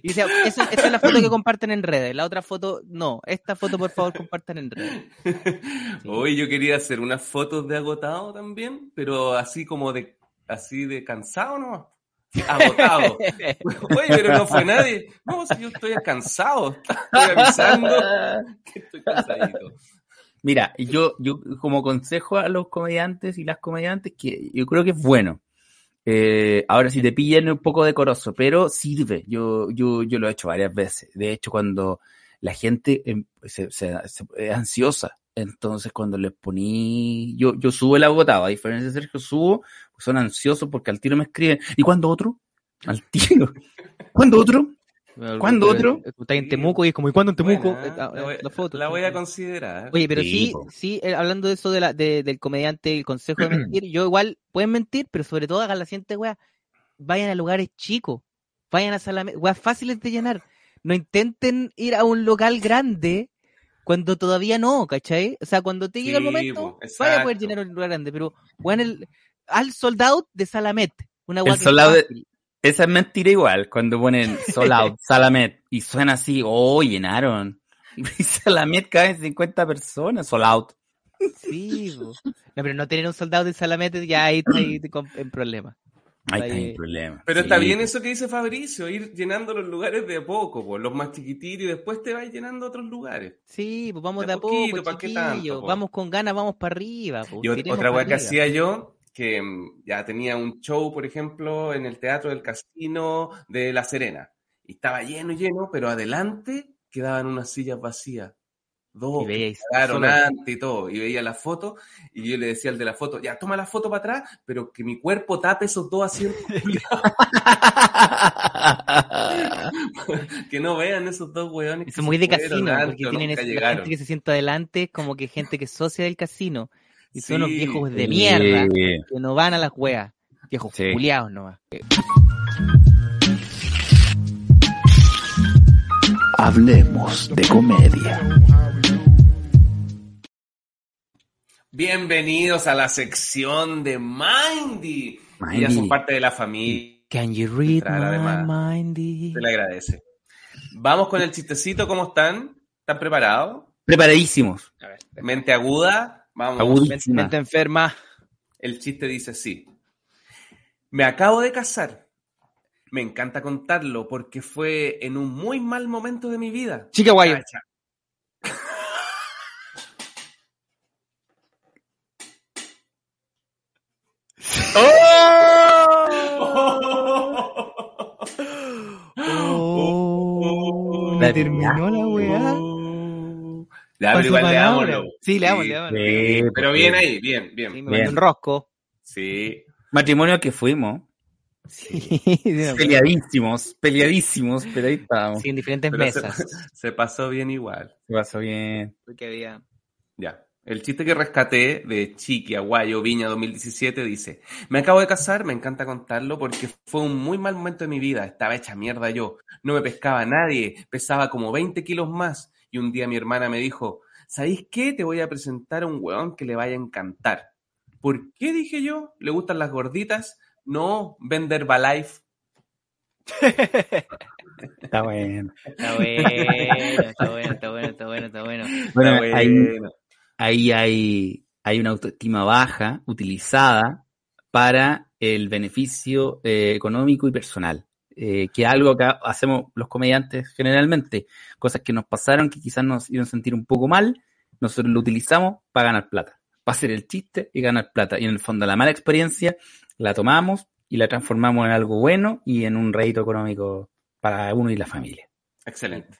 Y decía, esa, esa es la foto que comparten en redes, la otra foto, no, esta foto por favor compartan en redes. (laughs) Hoy yo quería hacer unas fotos de agotado también, pero así como de así de cansado nomás. Agotado. (laughs) Oye, pero no fue nadie. No, si yo estoy cansado. Estoy avisando que estoy cansadito. Mira, yo, yo como consejo a los comediantes y las comediantes que yo creo que es bueno. Eh, ahora, si te pillan un poco decoroso, pero sirve. Yo, yo, yo lo he hecho varias veces. De hecho, cuando la gente em, se, se- se- es ansiosa, entonces cuando les poní, yo, yo subo el agotado, a diferencia de Sergio, subo, son ansiosos porque al tiro me escriben. ¿Y cuándo otro? Al tiro. ¿Cuándo otro? ¿Cuándo otro? Está en Temuco y es como, ¿y cuándo en Temuco? Buena, Eh, ah, la, voy, la foto. la voy a considerar. Oye, pero Sí, sí, eh, hablando de eso de la, de- del comediante, el consejo de mentir, (clears throat) yo igual, pueden mentir, pero sobre todo hagan la siguiente weá, vayan a lugares chicos, vayan a salas, weas fáciles de llenar, no intenten ir a un local grande cuando todavía no, ¿cachai? O sea, cuando te llega el Sí, momento, po, vaya a poder llenar un lugar grande, pero weón, el, al sold out de Salamet, una El que sold es out de-. Esa es mentira igual, cuando ponen Sold Out, (laughs) Salamet, y suena así, oh, llenaron. (laughs) Y Salamet caen 50 personas, Sold Out. Sí, po. no, pero no tener un soldado de Salamet ya ahí está ahí en problema. Ahí Ahí- está el problema. Pero Sí. está bien eso que dice Fabricio, ir llenando los lugares de a poco, pues, los más chiquititos y después te vas llenando otros lugares. Sí, pues vamos De de a poco, poquito, ¿pa' qué tanto, po? Vamos con ganas, vamos para arriba. po. Y otra weá que hacía yo, que mm, ya tenía un show, por ejemplo, en el Teatro del Casino de La Serena. Y estaba lleno, lleno, pero adelante quedaban unas sillas vacías. Dos, Y veíais antes y todo. Y veía la foto, y yo le decía al de la foto, ya, toma la foto para atrás, pero que mi cuerpo tape esos dos asientos. (laughs) que no vean esos dos weones. Eso es muy de casino, porque tienen esa- gente que se sienta adelante, como que gente que es socia del casino. Y son Sí. viejos de mierda Sí. que no van a las weas. Viejos Sí. culiados nomás. Hablemos de comedia. Bienvenidos a la sección de Mindy. Y ya Mindy. son parte de la familia. Can you read my mindy? Se le agradece. Vamos con el chistecito. ¿Cómo están? ¿Están preparados? Preparadísimos. Mente aguda. Vamos. Mente enferma. El chiste dice así. Me acabo de casar. Me encanta contarlo porque fue en un muy mal momento de mi vida. Chica guayo. Cacha. (laughs) Oh, La terminó la weá. Ya, pero igual le damos. lo- Sí, le damos, Sí, le damos. Sí, Pero bien ahí, bien, Sí, bien. me Bien. un rosco. Sí. Matrimonio que fuimos. Sí, sí, (laughs) Peleadísimos, peleadísimos, pero ahí estábamos. sí, en diferentes Pero se, mesas. (laughs) se pasó bien igual. Se pasó bien. Porque había. Ya. El chiste que rescaté de Chiqui, Aguayo, Viña 2017 dice, me acabo de casar, me encanta contarlo porque fue un muy mal momento de mi vida, estaba hecha mierda yo, no me pescaba nadie, pesaba como 20 kilos más y un día mi hermana me dijo, ¿sabéis qué? Te voy a presentar a un weón que le vaya a encantar. ¿Por qué? Dije yo, ¿le gustan las gorditas? No, vender Herbalife. Está bueno. Está bueno, está bueno, está bueno, está bueno, está bueno. Bueno, Está ahí, bueno. ahí hay, hay una autoestima baja utilizada para el beneficio eh, económico y personal. Eh, que es algo que hacemos los comediantes generalmente, cosas que nos pasaron que quizás nos iban a sentir un poco mal, nosotros lo utilizamos para ganar plata, para hacer el chiste y ganar plata. Y en el fondo la mala experiencia la tomamos y la transformamos en algo bueno y en un rédito económico para uno y la familia. Excelente.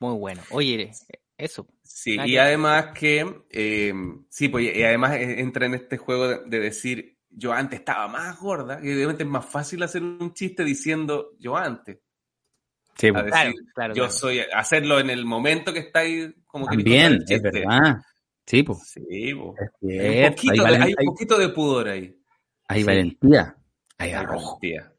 Muy bueno. Oye, eso. Sí, y además que, eh, sí, pues, y además eh, entra en este juego de, de decir, yo antes estaba más gorda, y obviamente es más fácil hacer un chiste diciendo yo antes, Sí, pues, decir, Claro, claro. yo claro. soy, hacerlo en el momento que estáis como que también, el es verdad. Sí, pues. Sí, pues. es Hay un, poquito, Hay, de- valen- hay un hay- poquito de pudor ahí. hay Sí. valentía. Hay Hay arrojo. valentía.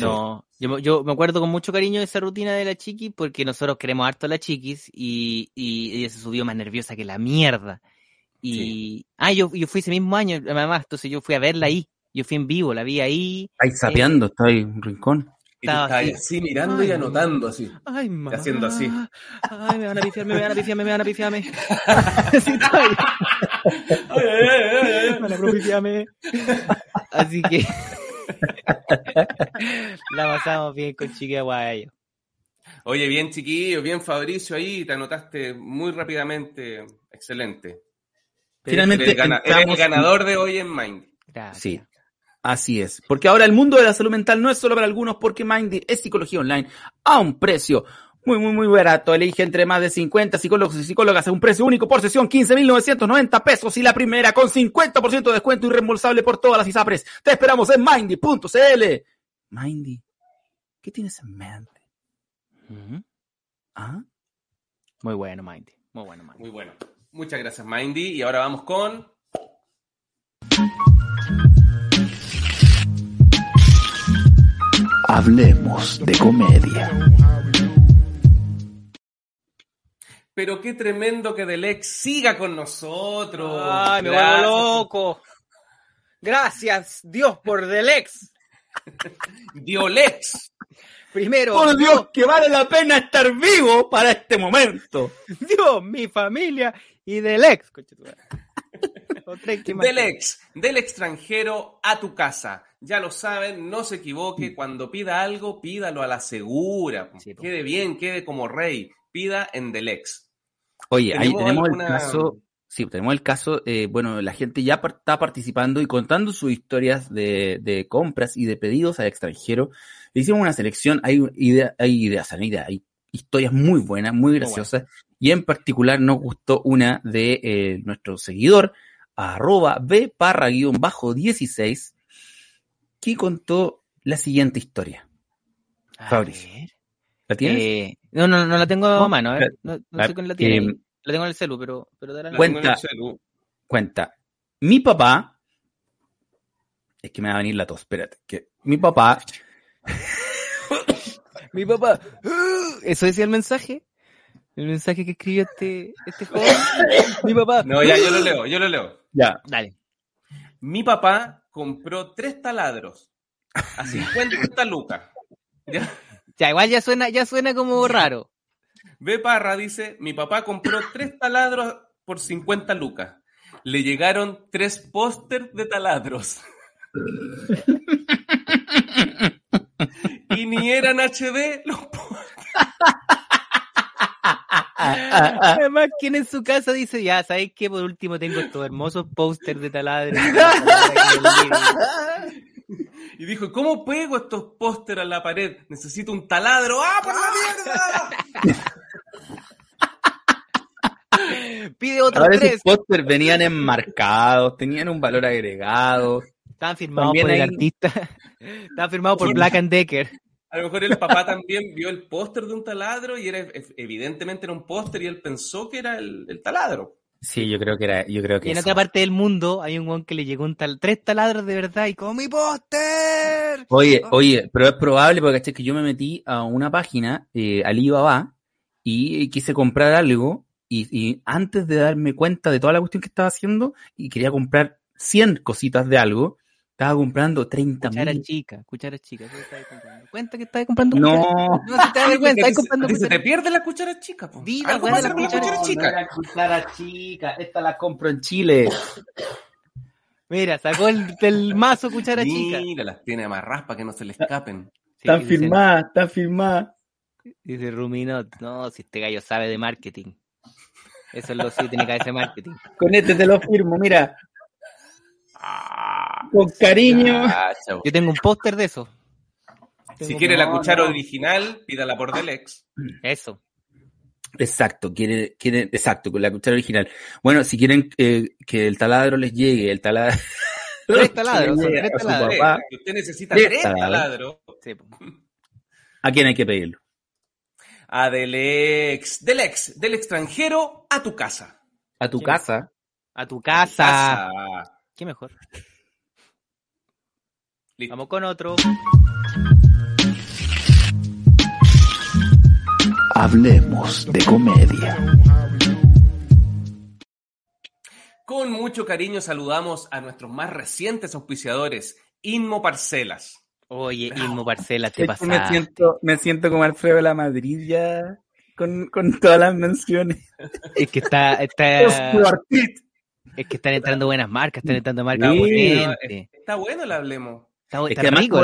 No, yo, me- yo me acuerdo con mucho cariño de esa rutina de la chiqui porque nosotros queremos harto a la chiquis y, y ella se subió más nerviosa que la mierda. Y, ah, yo, yo fui ese mismo año, además, entonces yo fui a verla ahí. Yo fui en vivo, la vi ahí. Ahí sapeando, está ahí un rincón. Y estaba así. así mirando y anotando así. Ay, mamá. haciendo así. Ay, me van a pifiarme, me van a pifiarme, (laughs) me van a pifiarme. Así. Me van a. Así que la pasamos bien con Chiqui Aguayo. Oye, bien chiquillo, bien Fabricio ahí, te anotaste muy rápidamente. Excelente. Finalmente Eres el, gana- eres el entramos en- ganador de hoy en Mind. Gracias. Sí, así es. Porque ahora el mundo de la salud mental no es solo para algunos, porque Mindy es psicología online a un precio muy, muy, muy barato. Elige entre más de 50 psicólogos y psicólogas a un precio único por sesión, 15.990 pesos. Y la primera con 50% de descuento y reembolsable por todas las ISAPRES. Te esperamos en mindy.cl. Mindy, ¿qué tienes en mente? ¿Ah? Muy bueno, Mindy. Muy bueno, Mindy. Muy bueno. Muchas gracias, Mindy. Y ahora vamos con. Hablemos de comedia. Pero qué tremendo que Delex siga con nosotros. Ay, me vuelvo loco. Gracias, Dios, por Delex. Diolex. Primero, Por Dios, que vale la pena estar vivo para este momento. Dios, mi familia y. (laughs) Otra que más. Delex, del extranjero a tu casa. Ya lo saben, no se equivoque. Cuando pida algo, pídalo a la segura. Sí, quede bien, quede como rey. Pida en Delex. Oye, ahí ¿Tenemos alguna- el caso, sí, tenemos el caso, eh, bueno, la gente ya par- está participando y contando sus historias de, de compras y de pedidos al extranjero. Hicimos una selección, hay un- idea, hay ideas, hay ideas, hay historias muy buenas, muy graciosas, y en particular nos gustó una de eh, nuestro seguidor, arroba bparra-16, que contó la siguiente historia. A Fabricio. ver. ¿La tienes? Eh, no, no, no la tengo a No, mano, ¿eh? espera. No, no sé quién la tiene. eh. La tengo en el celu, pero, pero la- tengo en el Cuenta. celu. Cuenta, mi papá Es que me va a venir la tos, espérate. Que mi papá, Mi papá. (gasps) ¿Eso decía el mensaje? El mensaje que escribió este, este joven. Mi papá. (laughs) No, ya yo lo leo, yo lo leo. ya, Dale. Mi papá compró tres taladros a 50 lucas. ¿Ya? Ya, igual ya suena, ya suena como raro. B. Parra dice, mi papá compró tres taladros por 50 lucas. Le llegaron tres pósters de taladros. (laughs) y ni eran HD los pósters. (laughs) Además, quien en su casa dice, ya, ¿sabes qué? Por último tengo estos hermosos pósters de taladro. Y dijo, ¿cómo pego estos pósters a la pared? Necesito un taladro. ¡Ah, por la mierda! (laughs) Pide otros tres. póster venían enmarcados, tenían un valor agregado. Estaban firmados por el artista. (laughs) Estaban firmados por Black and Decker. A lo mejor el papá también vio el póster de un taladro y era evidentemente era un póster y él pensó que era el, el taladro. Sí, yo creo que era, yo creo que Y en eso. otra parte del mundo hay un weón que le llegó un tal, tres taladros de verdad y como mi póster. Oye, oye, pero es probable porque que yo me metí a una página, eh, Alibaba, y quise comprar algo, y, y antes de darme cuenta de toda la cuestión que estaba haciendo, y quería comprar 100 cositas de algo, estaba comprando 30 Cuchara mil. chica, cuchara chica. ¿qué estabas comprando? Cuenta que estabas comprando No, cuchara- No, si te da vergüenza, estás comprando se te cuchara- pierde la cuchara chica, po. Di la Algo pasa la con la cuchara cuchara chica. chica. la cuchara chica, esta la compro en Chile. Mira, sacó el, del mazo cuchara chica. Mira, las tiene más raspa que no se le escapen. Sí, Están dice- firmadas, están firmadas. Dice Ruminot, no, si este gallo sabe de marketing. Eso es lo que tiene cabeza de marketing. Con este te lo firmo, mira, Ah, con cariño. Yo tengo un póster de eso. Si quiere la cuchara no. original, pídala por Delex. Eso. Exacto, quiere, quiere, exacto, con la cuchara original. Bueno, si quieren eh, que el taladro les llegue, el taladro. (laughs) Tres taladros, son tres taladros. papá, Que usted necesita Tres taladros. taladros. ¿A quién hay que pedirlo? A Delex. Delex, del extranjero a tu casa. A tu casa. A tu. Casa. ¿Qué mejor? Listo. Vamos con otro. Hablemos de comedia. Con mucho cariño saludamos a nuestros más recientes auspiciadores, Inmo Parcelas. Oye, Bravo. Ilmo Parcela, te que me siento, me siento como Alfredo de la Madrid ya con, con todas las menciones. Es que está, está, (laughs) es que están entrando buenas marcas, están entrando marcas Sí. Está bueno el hablemos. Está, Es está que además rico,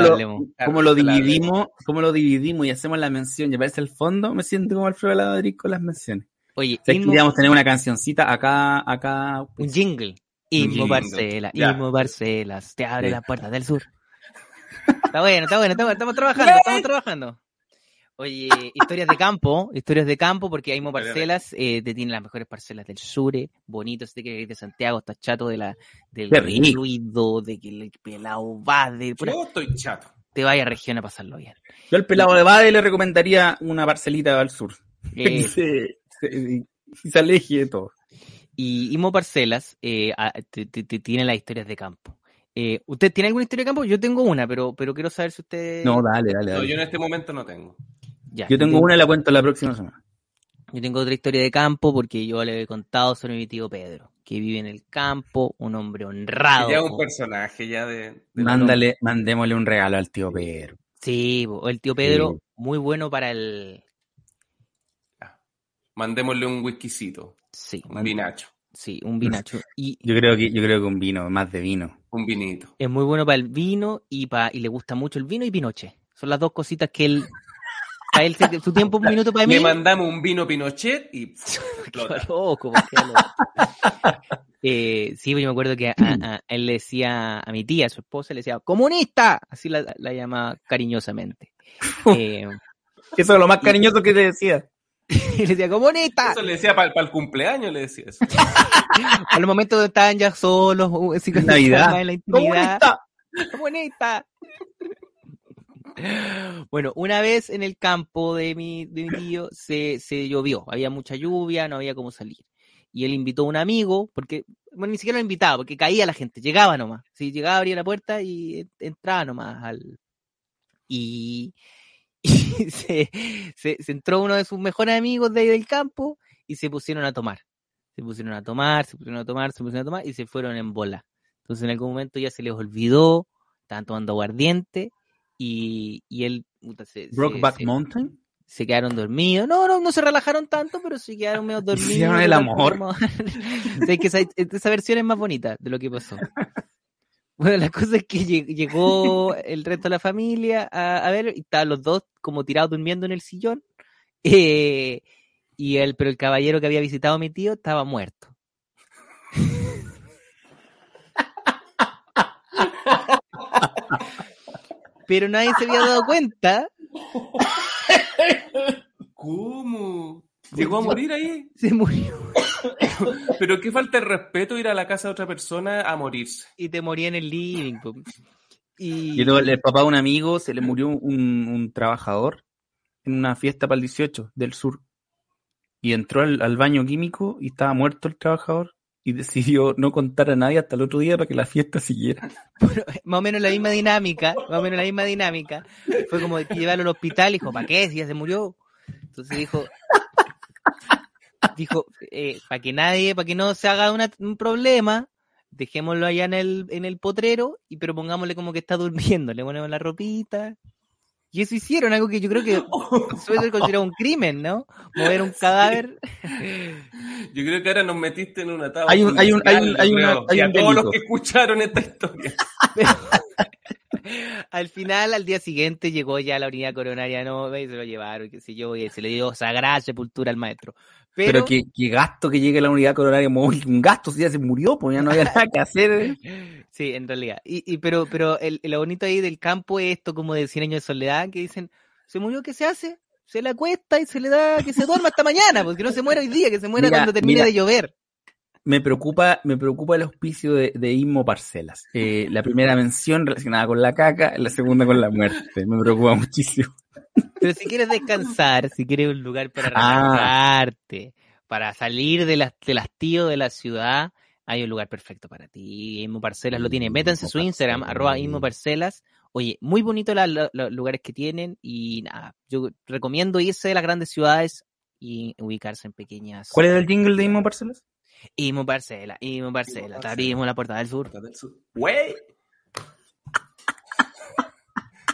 como lo, como dividimos, como lo dividimos y hacemos la mención y aparece el fondo, me siento como Alfredo de la Madrid con las menciones. Oye, O sea, tener una cancioncita acá, acá. un jingle. Ilmo jingle. Parcela, Ya. Ilmo Parcelas, te abre Sí. las puertas del sur. Está bueno, está bueno, está bueno, estamos trabajando, (laughs) estamos trabajando. Oye, historias de campo, historias de campo, porque Aimo Parcelas eh, te tiene las mejores parcelas del sur, eh, bonito, si te quieres ir de Santiago, estás chato de la, del rico. ruido, de que el pelado va, de pura- Yo estoy chato. te vaya a región a pasarlo bien. Yo al pelado de Bade le recomendaría una parcelita al sur. Eh, (laughs) Se- se- y se aleje de todo. y Imo Parcelas eh, a- te- te- te tiene las historias de campo. Eh, ¿Usted tiene alguna historia de campo? Yo tengo una, pero, pero quiero saber si usted... No, dale, dale, No, dale. yo en este momento no tengo. Ya, Yo tengo una y la cuento la próxima semana. Yo tengo otra historia de campo porque yo le he contado sobre mi tío Pedro, que vive en el campo, un hombre honrado. ya un po. personaje ya de... de- Mándale, mandémosle un regalo al tío Pedro. Sí, el tío Pedro, Sí. muy bueno para el... Mandémosle un whiskycito, Sí, un vinacho, sí, un vinacho. (laughs) Y Yo creo que, yo creo que un vino, más de vino. un vinito. es muy bueno para el vino y, pa, y le gusta mucho el vino y Pinoche. Son las dos cositas que él... A él su tiempo un minuto para mí. Le mandamos un vino Pinochet y (laughs) Qué loco, qué (laughs) loco. Eh, sí, yo me acuerdo que a, a- a él le decía a mi tía, a su esposa, le decía, ¡comunista! Así la, la llamaba cariñosamente. (laughs) Eh, Eso es lo más cariñoso que te decía. y le decía, ¡comunista! Eso le decía para el cumpleaños, le decía eso. A los momentos donde estaban ya solos, uh, así Navidad. en la intimidad. ¡Comunista! ¡Comunista! (laughs) Bueno, una vez en el campo de mi, de tío se, llovió, había mucha lluvia, no había cómo salir. y él invitó a un amigo, porque, bueno, ni siquiera lo invitaba, porque caía la gente, llegaba nomás. Si llegaba, abría la puerta y en- entraba nomás (laughs) y se, se- se entró uno de sus mejores amigos de ahí del campo y se pusieron a tomar. Se pusieron a tomar, se pusieron a tomar, se pusieron a tomar y se fueron en bola. Entonces en algún momento ya se les olvidó, estaban tomando aguardiente y, y él se, se- Brokeback se- Mountain. se quedaron dormidos. No, no, no se relajaron tanto, pero sí quedaron medio (laughs) dormidos. Hicieron el amor. Como- (laughs) Sí, que esa, esa versión es más bonita de lo que pasó. Bueno, la cosa es que lle- llegó el resto de la familia a, a ver, y estaban los dos como tirados durmiendo en el sillón. eh, y el, pero el caballero que había visitado a mi tío estaba muerto. Pero nadie se había dado cuenta. ¿Cómo? ¿Llegó a morir ahí? Se murió. (coughs) Pero qué falta de respeto ir a la casa de otra persona a morirse. Y te moría en el living. Y, Y luego el papá de un amigo se le murió un, un trabajador en una fiesta para el 18 del sur. Y entró al, al baño químico y estaba muerto el trabajador. Y decidió no contar a nadie hasta el otro día para que la fiesta siguiera. (laughs) más o menos la misma dinámica, más o menos la misma dinámica. Fue como llevarlo al hospital dijo, ¿para qué? Si ya se murió. Entonces dijo, dijo, para que nadie, para que no se haga un problema, dejémoslo allá en el, en el potrero, y pero pongámosle como que está durmiendo, le ponemos la ropita. Y eso hicieron, algo que yo creo que (laughs) suele ser considerado un crimen, ¿no? Mover un cadáver. Yo creo que ahora nos metiste en una tabla. Hay un- hay un- hay un- hay una- hay y a un todos los que escucharon esta historia. (laughs) Al final, al día siguiente, llegó ya la unidad coronaria, no, y se lo llevaron, qué sé yo, y se le dio sagrada sepultura al maestro. Pero, Pero, qué, qué gasto que llegue la unidad coronaria móvil. Un gasto, si ya se murió, pues ya no había (laughs) nada que hacer. sí, en realidad. Y, y pero, pero el, lo bonito ahí del campo es esto como de 100 años de soledad, que dicen, ¿se murió? ¿Qué se hace? Se le acuesta y se le da que se duerma hasta mañana, porque no se muera hoy día, que se muera Mira, cuando termine mira. de llover. Me preocupa, me preocupa el auspicio de, de Inmo Parcelas. Eh, la primera mención relacionada con la caca, la segunda con la muerte. Me preocupa muchísimo. Pero si quieres descansar, si quieres un lugar para Ah. relajarte, para salir de las, del hastío de la ciudad, hay un lugar perfecto para ti. Inmo Parcelas lo tiene. Métanse a su Instagram, arroba Inmo Parcelas. Oye, muy bonito la- la- los lugares que tienen y nada, yo recomiendo irse de las grandes ciudades y ubicarse en pequeñas. ¿Cuál era el jingle de Inmo Parcelas? Inmo Parcela, Inmo Parcela, te abrimos la puerta del sur. Güey.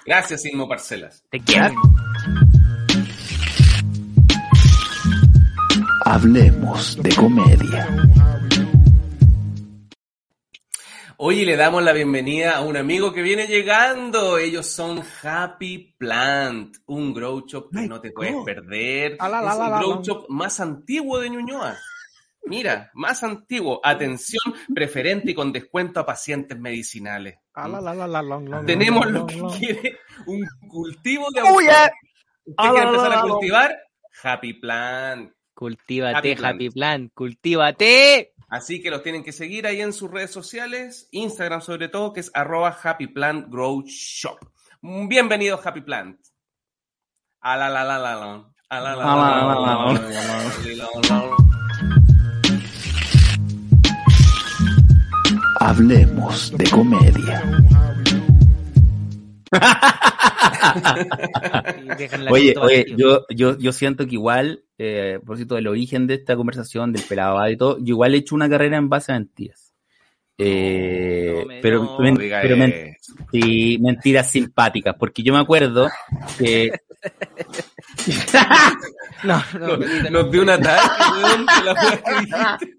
Gracias, Inmo Parcelas. Te quiero. Hablemos de comedia. Hoy le damos la bienvenida a un amigo que viene llegando. Ellos son Happy Plant, un grow shop que My no te puedes perder. Ah, la, la, es la, el grow shop más antiguo de Ñuñoa. Mira, más antiguo. Atención preferente y con descuento a pacientes medicinales. Tenemos lo que quiere un cultivo de autor. ¡Uya! ¿Usted Ah, quiere empezar a cultivar? Happy Plant. Cultívate, Happy. Plan, cultívate. Así que los tienen que seguir ahí en sus redes sociales, Instagram sobre todo, que es arroba Happy Plant Grow Shop. Bienvenidos Happy Plant. A la la la la la. A la la la la la Hablemos de comedia. El Oye, oye, yo, yo, yo siento que igual, eh, por cierto, del origen de esta conversación, del pelado y todo, yo igual he hecho una carrera en base a mentiras. Eh, No pero, no, men- No diga pero men- eso. sí, mentiras simpáticas, porque yo me acuerdo que (laughs) No, no. Nos dio un ataque, weón, la weá que (laughs) dijiste.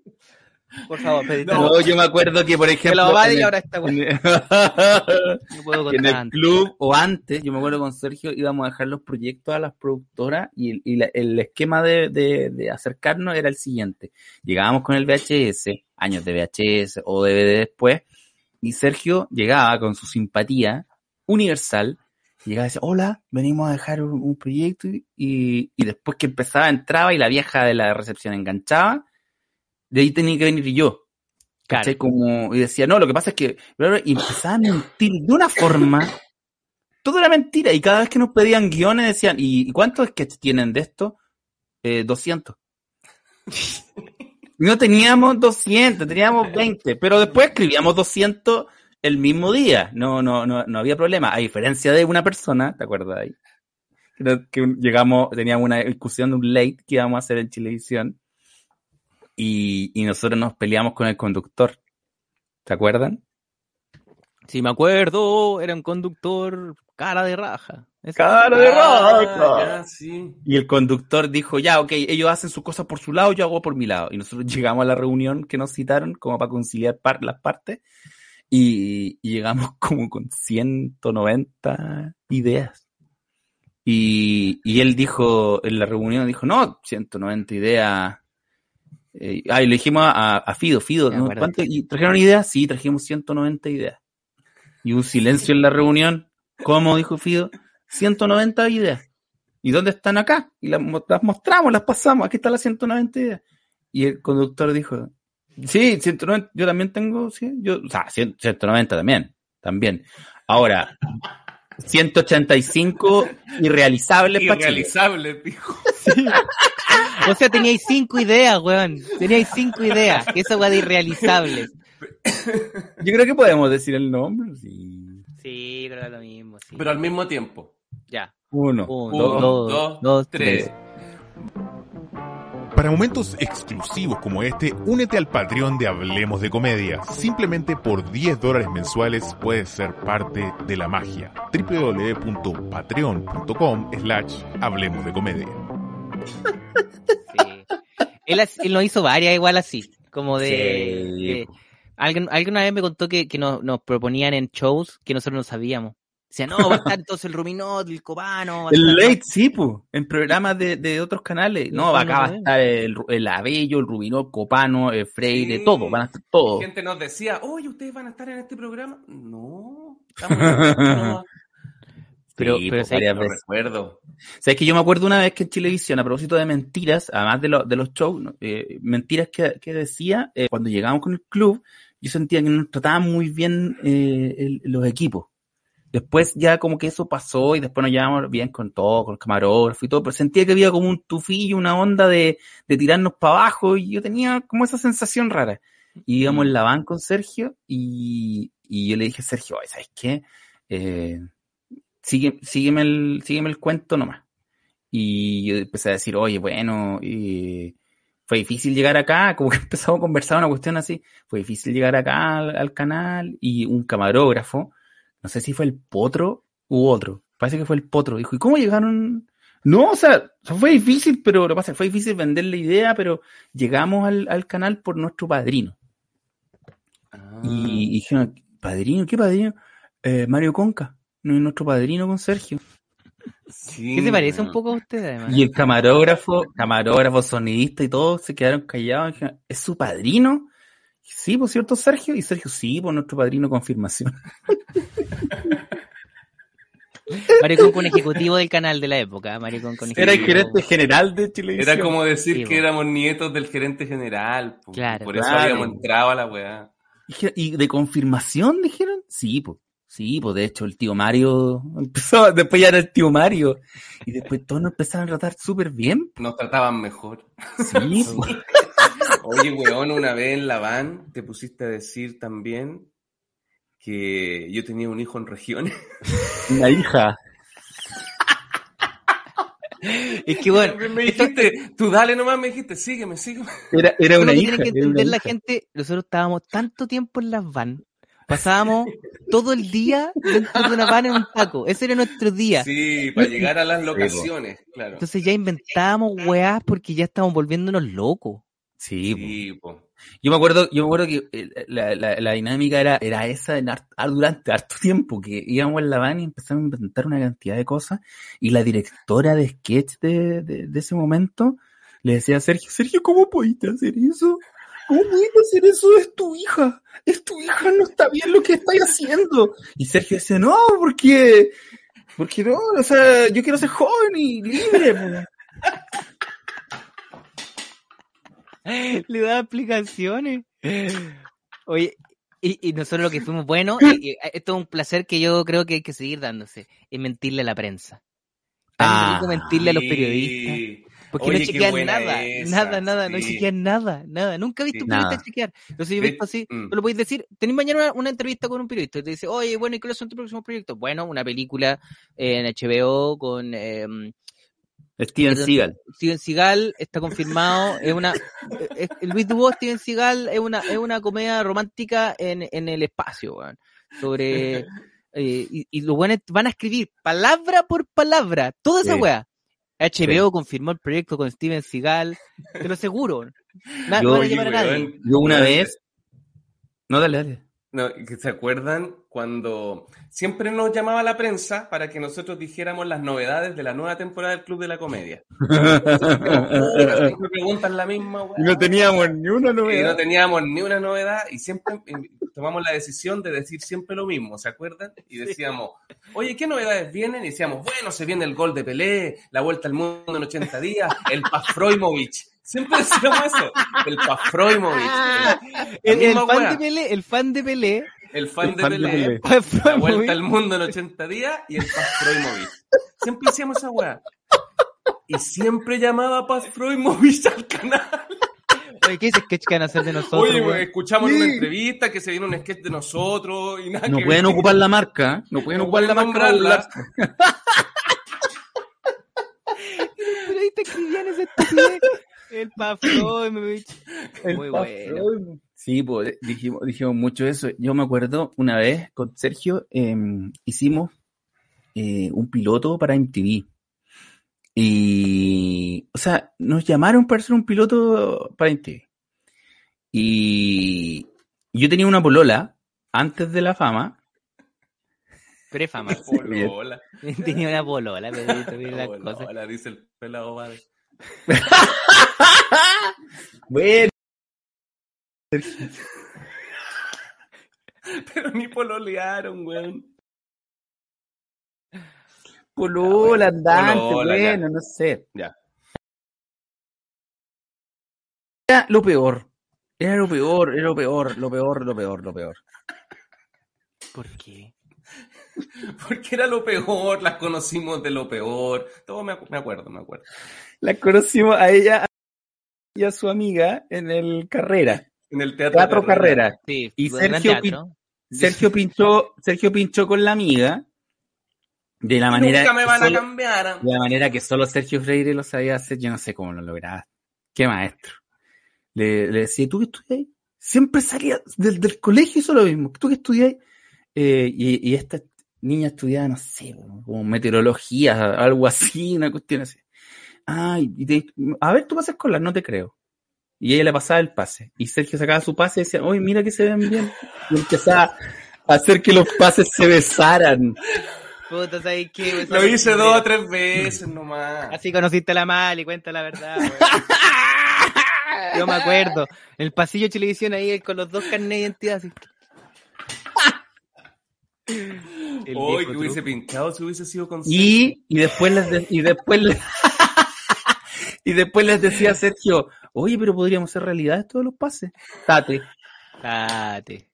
Por favor, Pedrito, No. no, yo me acuerdo que por Que ejemplo lo va en y el- ahora está bueno. en el- (laughs) No puedo en contar el antes. club o antes, yo me acuerdo con Sergio, íbamos a dejar los proyectos a las productoras y, el- y la- el esquema de, de- de acercarnos era el siguiente. Llegábamos con el VHS, años de VHS o DVD después, y Sergio llegaba con su simpatía universal, y llegaba y decía, hola, venimos a dejar un, un proyecto, y, y después que empezaba, entraba y la vieja de la recepción enganchaba, de ahí tenía que venir yo. ¿Cachai? Claro. Como, y decía, no, lo que pasa es que, y empezaba a mentir de una forma, (laughs) todo era mentira, y cada vez que nos pedían guiones decían, ¿y, cuántos sketches tienen de esto? Eh, 200. No teníamos 200, teníamos 20, pero después escribíamos 200 el mismo día. No, no, no, no había problema. A diferencia de una persona, ¿te acuerdas ahí? Que llegamos, teníamos una discusión de un late que íbamos a hacer en Chilevisión y, y nosotros nos peleamos con el conductor. ¿te acuerdan? Si me acuerdo, era un conductor cara de raja. Cara de Ah, raja. ya, sí. Y el conductor dijo, ya, ok, ellos hacen sus cosas por su lado, yo hago por mi lado. Y nosotros (laughs) llegamos a la reunión que nos citaron como para conciliar par- las partes y, y llegamos (laughs) como con 190 ideas. Y, y él dijo, en la reunión dijo, no, 190 ideas. Eh, ah, y le dijimos a, a Fido, Fido, ¿no? acuerdo. ¿cuánto- ¿y ¿trajeron ideas? Sí, trajimos 190 ideas. Y un silencio en la reunión. ¿Cómo? Dijo Fido. 190 ideas. ¿Y dónde están acá? Y las, mo- las mostramos, las pasamos. Aquí están las 190 ideas. Y el conductor dijo, sí, 190, yo también tengo, sí, yo, o sea, 100 190 también, también. Ahora, 185 irrealizables para Chile. Irrealizable, dijo. O sea, teníais cinco ideas, weón. Teníais cinco ideas. Que esa weá de irrealizables. Yo creo que podemos decir el nombre. Sí. Sí, creo que es lo mismo, sí. Pero al mismo tiempo. Ya. Uno, Uno, dos, dos, dos, tres. tres. Para momentos exclusivos como este, únete al Patreon de Hablemos de Comedia. Simplemente por 10 dólares mensuales puedes ser parte de la magia. www.patreon.com slash Hablemos de Comedia. Sí. Él, él nos hizo varias igual así. Como de. Sí. de- alguien, alguna vez me contó que, que nos, nos proponían en shows que nosotros no sabíamos. Decía, no, va a estar entonces el Ruminot, el Cobano. va a El estar- late, sí, po, en programas de, de otros canales. No, Eso acá no va a estar el, el Abello, el Rubinó, Copano, el Freire, Sí. todo, van a estar todos. Gente nos decía, oye, ¿ustedes van a estar en este programa? No. Estamos no, (laughs) Pero- Sí, pero lo veces. recuerdo. Sabes que yo me acuerdo una vez que en Televisión, a propósito de mentiras, además de, lo- de los shows, ¿no? Eh, mentiras que, que decía, eh, cuando llegamos con el club, yo sentía que nos trataban muy bien eh, el- los equipos. Después ya como que eso pasó y después nos llevamos bien con todo, con el camarógrafo y todo, pero sentía que había como un tufillo, una onda de, de tirarnos para abajo y yo tenía como esa sensación rara. Y íbamos en la van con Sergio y, y yo le dije Sergio, "Oye, ¿sabes qué? Eh, sigue, sígueme, el, sígueme el cuento nomás. Y yo empecé a decir, oye, bueno, eh, fue difícil llegar acá, (laughs) como que empezamos a conversar una cuestión así, fue difícil llegar acá al canal y un camarógrafo, no sé si fue el potro u otro, parece que fue el potro, dijo, ¿y cómo llegaron? No, o sea, fue difícil, pero lo que pasa es que fue difícil vender la idea, pero llegamos al, al canal por nuestro padrino. Ah. Y, y dijeron, ¿padrino? ¿Qué padrino? "Eh, Mario Conca, no es nuestro padrino con Sergio. Sí, ¿Qué se parece un poco a usted, además? Y el camarógrafo, camarógrafo, sonidista y todos se quedaron callados. ¿Es su padrino? Sí, por cierto, Sergio. Y Sergio, sí, por nuestro padrino confirmación. (laughs) Mario Con ejecutivo del canal de la época. Mario Con con Era el ejecutivo. gerente general de Chile. Era como decir Sí, que po. éramos nietos del gerente general. po. Claro. Por eso Claro. habíamos entrado a la weá. ¿Y de confirmación dijeron? Sí, pues. Sí, pues de hecho el tío Mario empezó, (laughs) después ya era el tío Mario. Y después todos nos empezaron a tratar súper bien. Nos trataban mejor. Sí, (laughs) pues. Oye, weón, una vez en la van te pusiste a decir también que yo tenía un hijo en regiones. (laughs) Una hija. Es que bueno, me dijiste, tú dale nomás, me dijiste, sígueme, sígueme. Era, era una hija. tiene que era una entender la hija. gente. Nosotros estábamos tanto tiempo en las van. Pasábamos todo el día dentro de una van en un taco. Ese era nuestro día. Sí, para llegar a las locaciones, claro. Entonces ya inventábamos weás porque ya estábamos volviéndonos locos. Sí. Sí. Yo me acuerdo, yo me acuerdo que eh, la, la- dinámica era, era esa ah, durante harto (laughs) tiempo, que íbamos en la van y empezamos a inventar una cantidad de cosas, y la directora de sketch de, de, de ese momento le decía a Sergio, Sergio, ¿cómo pudiste hacer eso? ¿Cómo pudiste hacer eso? Es tu hija, es tu hija, no está bien lo que estáis haciendo. Y Sergio decía, no, porque, porque no, o sea, yo quiero ser joven y libre. Pues". (laughs) Le daba explicaciones. Oye, y, y nosotros lo que fuimos buenos, (laughs) y- y esto es un placer que yo creo que hay que seguir dándose, es mentirle a la prensa. Ah, mentirle a los periodistas. Porque Oye, no chequean nada, esa, nada, nada, no chequean nada, nada. Nunca he visto Sí. un periodista Nada. chequear. Entonces yo he visto así, mm. lo podéis decir, tenéis mañana una, una entrevista con un periodista y te dice, oye, bueno, ¿y cuáles son tus próximos proyectos? Bueno, una película en HBO con eh, Steven Seagal. Steven Seagal, está confirmado, es una, es- es- Luis Dubois, Steven Seagal, es una, es una comedia romántica en, en el espacio, weón. Sobre, (laughs) eh, y, y los buenos van a escribir palabra por palabra, toda esa Sí. weá. HBO confirmó el proyecto con Steven Seagal, te lo aseguro. (laughs) Na- Yo- no van a Oye, llamar a nadie. weón, Yo una vez. No, dale, dale. No, ¿Se acuerdan cuando siempre nos llamaba la prensa para que nosotros dijéramos las novedades de la nueva temporada del Club de la Comedia? (laughs) Siempre preguntan la misma, weá. no teníamos ni una Y no novedad. teníamos ni una novedad y siempre tomamos la decisión de decir siempre lo mismo, ¿se acuerdan? Y decíamos, oye, ¿qué novedades vienen? Y decíamos, bueno, se viene el gol de Pelé, la vuelta al mundo en 80 días, el Pafroimovic. Siempre decíamos eso, el Pafroimovic. La El, el fan de Pelé, el fan de Pelé, El fan El de fan de Pelé, Pelé. la vuelta al mundo en 80 días y el Pafroimovic. Siempre hacíamos esa weá. Y siempre llamaba Pafroimovic al canal. Oye, ¿qué sketch que van a hacer de nosotros? Oye, pues, escuchamos en una Sí. entrevista que se viene un sketch de nosotros y nada No que pueden ver. ocupar la marca. No pueden No ocupar la pueden marca. para nombrarla. burlarse. (laughs) Pero ahí te escribían esa estupidez. El Pafromovich. (laughs) Muy bueno. Sí, pues dijimos, dijimos mucho eso. Yo me acuerdo una vez con Sergio eh, hicimos eh, un piloto para MTV. Y, o sea, nos llamaron para hacer un piloto para MTV. Y yo tenía una polola antes de la fama. Prefama. (laughs) Polola, Tenía una polola, cosas. polola, dice el pelado padre. (laughs) Bueno, (laughs) Pero ni pololearon, weón. polola andante, Polola, ya. bueno, no sé. Ya. Era lo peor. Era lo peor, era lo peor, lo peor, lo peor, lo peor. ¿Por qué? (laughs) Porque era lo peor, las conocimos de lo peor. Todo me, acu- me acuerdo, me acuerdo. La conocimos a ella y a su amiga en el carrera, En el teatro. teatro carrera. Sí, Y Sergio teatro. Sergio pinchó, Sergio pinchó con la amiga de la manera, Nunca me que van a solo, cambiar. de la manera que solo Sergio Freire lo sabía hacer. Yo no sé cómo lo lograba. Qué maestro. Le, le decía, ¿tú qué estudias? Siempre salía del, del colegio hizo lo mismo. ¿Tú qué estudias? Eh, y, y esta niña estudiaba, no sé, como meteorología, algo así, una cuestión así. Ay, y te- a ver, tú pasas con la, no te creo. Y ella le pasaba el pase. Y Sergio sacaba su pase y decía, oye, mira que se ven bien. Y empezaba a hacer que los pases se besaran. Puta, ¿sabes qué? Lo hice dos o tres veces nomás. Así conociste a la mal y cuenta la verdad. Yo me acuerdo. En el pasillo de televisión ahí con los dos carnes de identidad así. El Hoy viejo que hubiese truco. pinchado si hubiese sido con Y, y después les de- y después le- (laughs) y después les decía Sergio, oye, pero podríamos hacer realidad todos los pases. Tate. Date.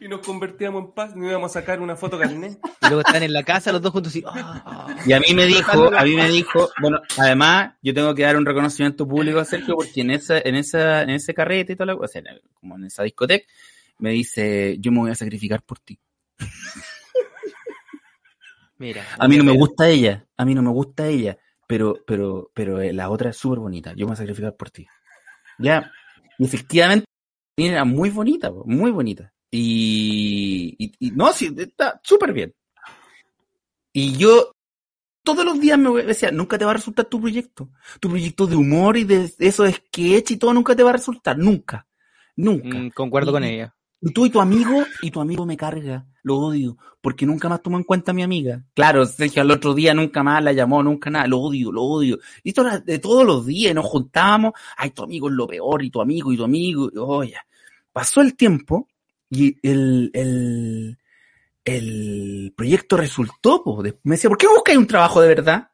y nos convertíamos en paz, nos íbamos a sacar una foto carnet. Y luego están en la casa los dos juntos ah, (laughs) ah. Y a mí me dijo, a mí me dijo, bueno, además yo tengo que dar un reconocimiento público a Sergio porque en esa, en esa, en ese carrete y toda la o sea, como en esa discoteca, me dice, yo me voy a sacrificar por ti. Mira. A mí no me gusta ella, a mí no me gusta ella, pero, pero, pero eh, la otra es súper bonita, yo me voy a sacrificar por ti. Ya, y efectivamente era muy bonita, muy bonita. Y, y, y no, sí, está súper bien. Y yo todos los días me decía, nunca te va a resultar tu proyecto. Tu proyecto de humor y de esos sketch y todo nunca te va a resultar, nunca. Nunca. Mm, concuerdo con ella. Tú y tu amigo, y tu amigo me carga, lo odio, porque nunca más tomó en cuenta a mi amiga. Claro, Sergio al otro día nunca más la llamó, nunca nada, lo odio, lo odio. Y esto era de todos los días, nos juntábamos, ay, tu amigo es lo peor, y tu amigo, y tu amigo, y, oye. Pasó el tiempo, y el, el, el proyecto resultó. De- me decía, ¿por qué buscáis un trabajo de verdad?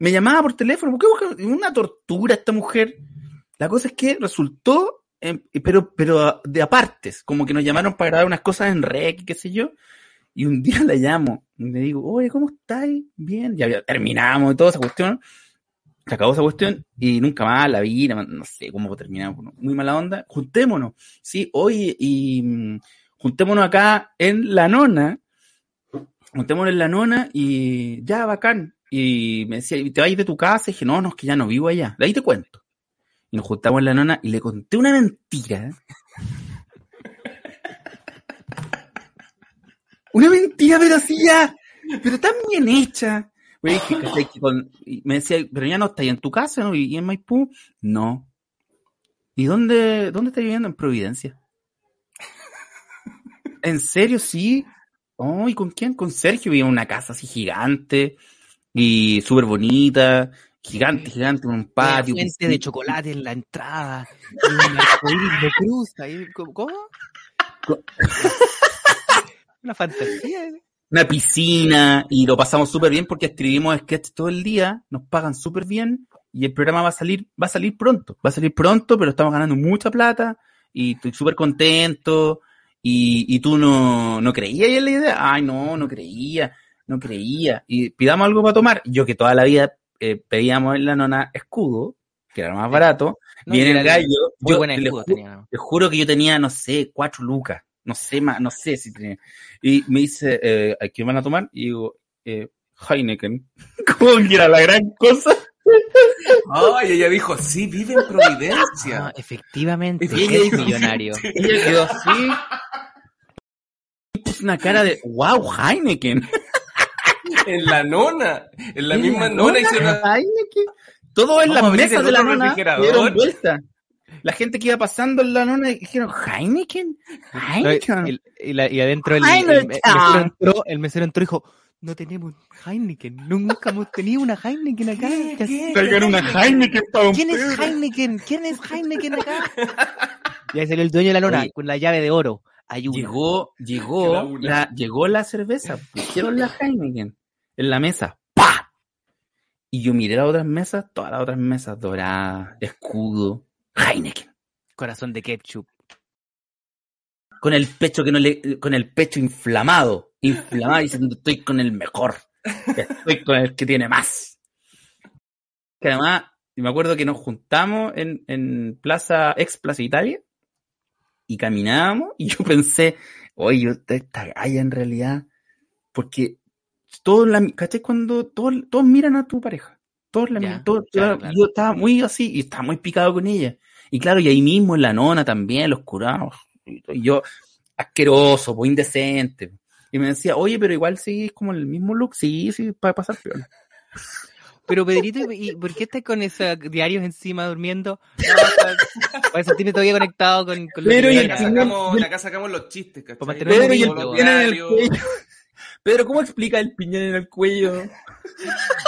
Me llamaba por teléfono, ¿por qué buscáis una tortura esta mujer? La cosa es que resultó, em, pero, pero de apartes, como que nos llamaron para grabar unas cosas en rec, qué sé yo, y un (laughs) día la llamo y le digo, oye, ¿cómo estáis? Bien, ya terminamos y toda esa cuestión. se acabó esa cuestión y nunca más la vi, no, sé cómo terminamos, muy mala onda. Juntémonos, sí, oye, y mm, juntémonos acá en la nona, juntémonos en la nona y ya, bacán. Y me decía, ¿y ¿te vas de tu casa? Y dije, no, no, es que ya no vivo allá. De ahí te cuento. Y nos juntamos en la nona y le conté una mentira. Una mentira, pero así pero tan bien hecha. Me decía, pero ya no estás en tu casa, ¿no? ¿Y en Maipú? No. ¿Y dónde, dónde estás viviendo? En Providencia. ¿En serio? Sí. Oh, ¿y con quién? Con Sergio. Vivía en una casa así gigante y súper bonita. Gigante, gigante, con un Una patio. fuente piscina. de chocolate en la entrada. Y un arcoíris de cruz. ahí, ¿Cómo? cómo? (laughs) Una fantasía. ¿eh? una piscina y lo pasamos súper bien porque escribimos sketch todo el día, nos pagan súper bien y el programa va a salir, va a salir pronto, va a salir pronto, pero estamos ganando mucha plata y estoy súper contento y, y tú no, no creías en la idea, ay no, no creía, no creía y pidamos algo para tomar, yo que toda la vida eh, pedíamos en la nona escudo, que era lo más barato, No, viene el gallo, Muy yo escudo ju- tenía, ¿no? te juro que yo tenía, no sé, cuatro lucas. No sé más, no sé si tenía. Y me dice, eh, ¿a quién van a tomar? Y digo, eh, Heineken. (laughs) Como que era la gran cosa. Ay, ella dijo, sí, vive en Providencia. Ah, efectivamente, Y ella es dijo, millonario. Ella quedó así. Y puso una cara de, wow, Heineken. En la nona. En la En misma la nona nona, hicieron. Heineken. Todo en Vamos las mesas de la nona dieron vuelta. La gente que iba pasando en la nona dijeron, Heineken, Heineken. Y, y la- y adentro el, el- el Heineken. mesero entró, el mesero entró y dijo, no tenemos Heineken, nunca hemos tenido una Heineken acá. Traigan una Heineken para ¿Quién es. Heineken? ¿Quién es Heineken acá? (laughs) Y ahí salió el dueño de la lona Oye. con la llave de oro. Ayuda. Llegó, llegó, la, llegó la cerveza, pusieron la Heineken en la mesa, ¡pa! Y yo miré las otras mesas, todas las otras mesas doradas, escudo, Heineken, Corazón de ketchup. con el pecho que no le, con el pecho inflamado, inflamado, diciendo estoy con el mejor, estoy con el que tiene más. Que además, me acuerdo que nos juntamos en, en Plaza, ex Plaza Italia, y caminábamos, y yo pensé, oye, yo- esta galla en realidad, porque todos la, ¿cachai? Cuando todos, todos miran a tu pareja, todos la Ya, miran, todos- claro, yo, claro. yo estaba muy así, y estaba muy picado con ella, y claro, y ahí mismo en la nona también, los curados, y y yo, asqueroso, pues indecente, y me decía, oye, pero igual sí es como el mismo look, sí, sí, para pasar peor. Pero Pedrito, ¿y por qué estás con esos diarios encima durmiendo? No, (laughs) para, sentirme todavía conectado con, con lo Pero y acá sacamos, acá sacamos los chistes, ¿cachai? Pedro y el los. Pedro, ¿cómo explica el piñón en el cuello?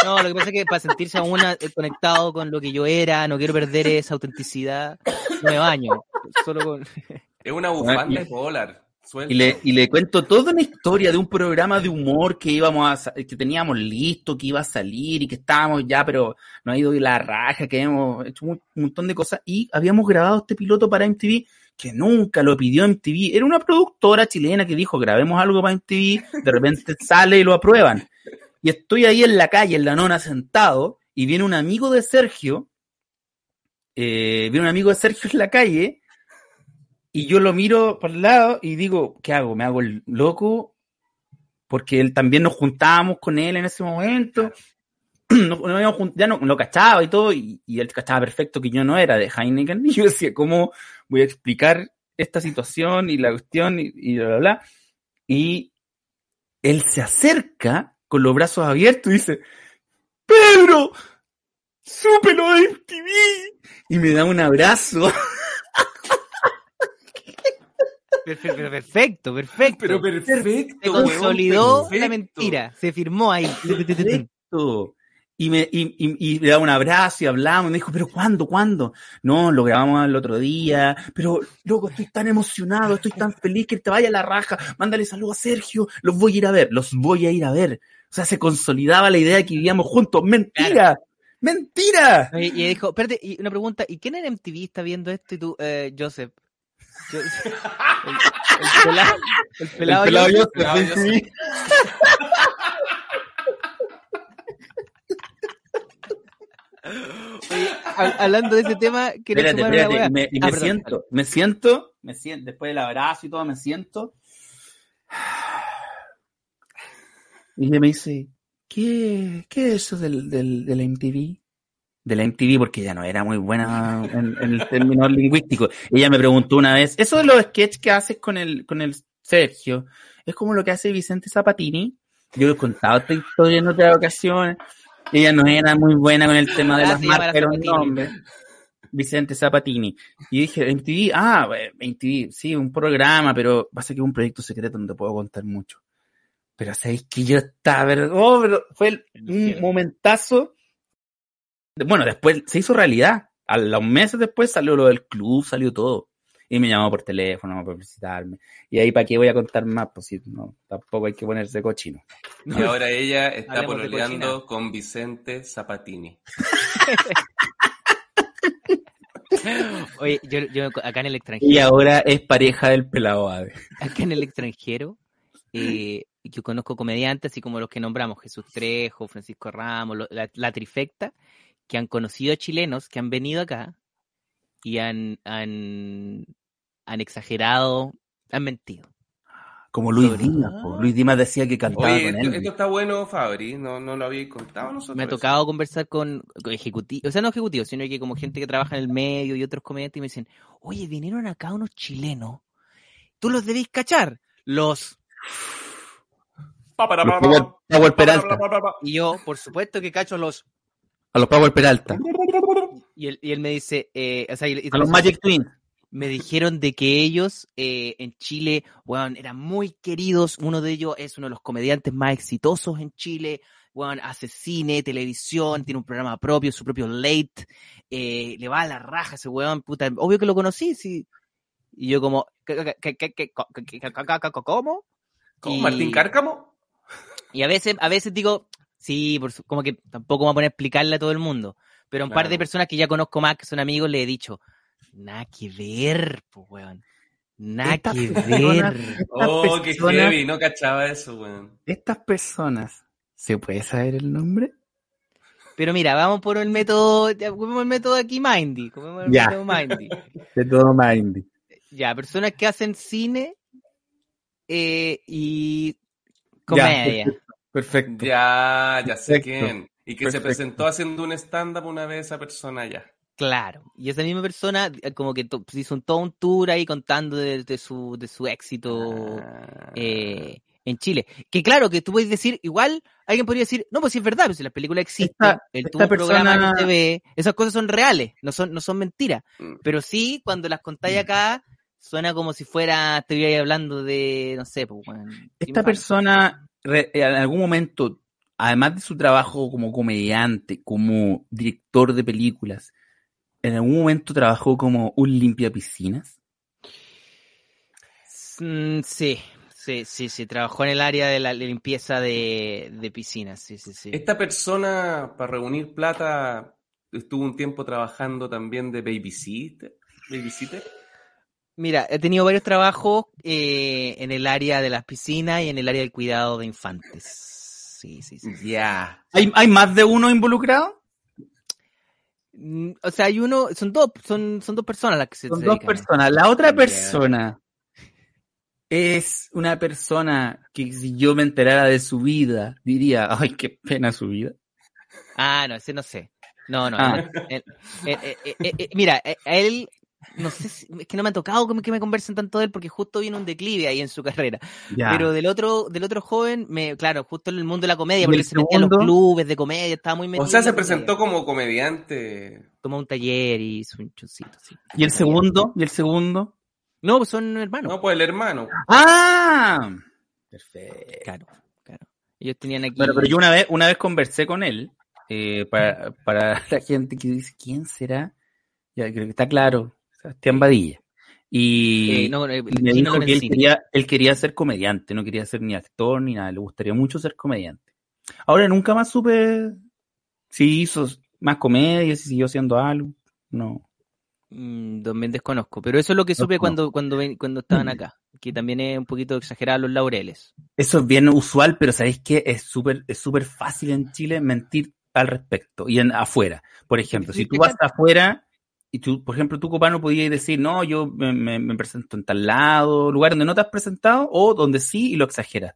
No, lo que pasa es que para sentirse aún eh, conectado con lo que yo era, no quiero perder esa autenticidad, no me baño. Solo con... (laughs) Es una bufanda de polar. Suelta. Y le, y le cuento toda una historia de un programa de humor que íbamos a, que teníamos listo, que iba a salir y que estábamos ya, pero no ha ido de la raja, que hemos hecho un, un montón de cosas y habíamos grabado este piloto para MTV que nunca lo pidió MTV. Era una productora chilena que dijo grabemos algo para MTV, de repente (laughs) sale y lo aprueban. Y estoy ahí en la calle, en la nona, sentado, y viene un amigo de Sergio, eh, viene un amigo de Sergio en la calle, y yo lo miro por el lado y digo, ¿qué hago? ¿Me hago el loco? Porque él también nos juntábamos con él en ese momento. (clears throat) No- ya no lo cachaba y todo, y, y él cachaba perfecto que yo no era de Heineken. (laughs) Y yo decía, ¿cómo voy a explicar esta situación y la cuestión y, y bla, bla, bla? Y él se acerca con los brazos abiertos y dice, Pedro, supe lo de MTV. Y me da un abrazo. (laughs) Perfecto, pero perfecto, perfecto. Pero perfecto. se consolidó perfecto. la mentira, se firmó ahí. Perfecto. Y me, y, y, y le da un abrazo y hablamos. Y me dijo, ¿pero cuándo? ¿Cuándo? No, lo grabamos el otro día. Pero, loco, estoy tan emocionado, estoy tan feliz que te vaya a la raja. Mándale saludos a Sergio. Los voy a ir a ver. Los voy a ir a ver. O sea, se consolidaba la idea de que vivíamos juntos. ¡Mentira! ¡Mentira! Y, y dijo, espérate, y una pregunta, ¿y quién en MTV está viendo esto? Y tú, eh, Joseph. Yo- (laughs) el, el pelado, el pelado, El pelado Joseph. Joseph, (laughs) Pelado sí, Joseph. sí. Oye, hab- hablando de ese tema, quiero Espérate, espérate, me, Ah, me siento, me siento, me siento, después del abrazo y todo, me siento. Y ella me dice, ¿qué, qué es eso del, del, de la MTV? De la MTV, porque ella no era muy buena en, en el término lingüístico. Ella me preguntó una vez, eso de los sketches que haces con el, con el Sergio, es como lo que hace Vicente Zapatini. Yo he contado esta historia en otras ocasiones. Ella no era muy buena con el (laughs) tema de las marcas los Zapatini. nombres. Vicente Zapatini. Y dije, MTV, ah, MTV, sí, un programa, pero va a ser que es un proyecto secreto, no te puedo contar mucho. Pero sabéis que yo estaba, pero, oh, pero fue el- un momentazo. Bueno, después se hizo realidad. A los meses después salió lo del club, salió todo. Y me llamó por teléfono para felicitarme. Y ahí, ¿para qué voy a contar más? Pues si no, tampoco hay que ponerse cochino. Y ahora ella está pololeando con Vicente Zapatini. (laughs) Oye, yo, yo acá en el Y extranjero, ahora es pareja del pelado ave. acá en el extranjero, eh, yo conozco comediantes, así como los que nombramos, Jesús Trejo, Francisco Ramos, lo- la, la trifecta, que han conocido a chilenos que han venido acá y han, han, han exagerado, han mentido. Como Luis Sobre- Dimas. po. Luis Dimas decía que cantaba Oye, con esto, él. esto está bueno, Fabri. No, no lo habéis contado nosotros. Me ha eso. tocado conversar con, con ejecutivos, o sea, no ejecutivos, sino que como gente que trabaja en el medio y otros comediantes y me dicen, oye, vinieron acá unos chilenos, tú los debéis cachar, los... Los Power, Peralta. Y yo, por supuesto que cacho los... A los Power Peralta. Y él, y él me dice, eh, o sea, y- y- A los Magic Twins. Me dijeron de que ellos eh, en Chile, weón, eran muy queridos. Uno de ellos es uno de los comediantes más exitosos en Chile. Weón, hace cine, televisión, tiene un programa propio, su propio late. eh, le va a la raja ese weón, puta. Obvio que lo conocí, sí. Y yo como, ¿qué- qué- qué- qué- qué- co- qué- qué- qué- qué- ¿cómo? ¿Cómo, Y- Martín Cárcamo? Y a veces, a veces digo, sí, por su- como que tampoco me voy a poner a explicarle a todo el mundo. Pero a un par de Claro. personas que ya conozco más, que son amigos, le he dicho, nada que ver, pues, weón. Nada que personas- ver. Oh, qué heavy. No cachaba eso, weón. Estas personas, ¿se puede saber el nombre? Pero mira, vamos por el método, ya, ocupemos el método aquí Mindy. ocupemos el Ya. método Mindy. (laughs) De todo Mindy. Ya, personas que hacen cine eh, y Ya, comedia. Perfecto. Ya, ya sé Perfecto. quién. Y que se presentó haciendo un stand-up una vez esa persona ya. Claro, y esa misma persona eh, como que to- hizo un, todo un tour ahí contando de, de su, de su éxito Ah. eh, en Chile. Que claro, que tú puedes decir, igual alguien podría decir, no, pues sí es verdad, pues si las películas existen, Esta- él esta tuvo un programa persona- en TV, esas cosas son reales, no son, no son mentiras. Mm. Pero sí, cuando las contáis acá, suena como si fuera, estuviera hablando de, no sé, pues, bueno, Esta persona, re- en algún momento, además de su trabajo como comediante, como director de películas, en algún momento trabajó como un limpia piscinas. Mm, sí, sí, sí, sí, trabajó en el área de la limpieza de, de piscinas, sí, sí, sí. Esta persona, para reunir plata, estuvo un tiempo trabajando también de babysitter. ¿Babysitter? Mira, he tenido varios trabajos eh, en el área de las piscinas y en el área del cuidado de infantes. Sí, sí, sí. Ya. ¿Hay, ¿Hay más de uno involucrado? Mm, O sea, hay uno, son dos, son, son dos personas las que se Son se dos personas. La otra persona es una persona que si yo me enterara de su vida, diría, ay, qué pena su vida. Ah, no, ese no sé. No, no. Ah. él- él- él- mira, a él, no sé, si- es que no me ha tocado que me, que me conversen tanto de él porque justo vino un declive ahí en su carrera. Ya. Pero del otro, del otro joven, me, claro, justo en el mundo de la comedia, ¿Y porque se metía a los clubes de comedia, estaba muy metido. O sea, en se comedia. presentó como comediante. Tomó un taller y hizo un choncito, sí. ¿Y el segundo? ¿Y el segundo? No, pues son hermanos. No, pues el hermano. ¡Ah! Perfecto. Claro, claro. Ellos tenían aquí. Bueno, pero yo una vez, una vez conversé con él, eh, para, para la gente que dice, ¿quién será? Ya creo que está claro, Sebastián Badilla. Y, Eh, no, eh, y me dijo que él quería, él quería ser comediante, no quería ser ni actor ni nada, le gustaría mucho ser comediante. Ahora nunca más supe si hizo más comedia, si siguió haciendo algo. No. Mm, también desconozco, pero eso es lo que supe cuando, cuando, cuando estaban acá, que también es un poquito exagerado los laureles. Eso es bien usual, pero ¿sabéis qué? Es súper es súper fácil en Chile mentir al respecto y en afuera. Por ejemplo, si tú vas afuera y tú, por ejemplo, tú, copano, podías decir, no, yo me, me- me presento en tal lado, lugar donde no te has presentado o donde sí y lo exageras.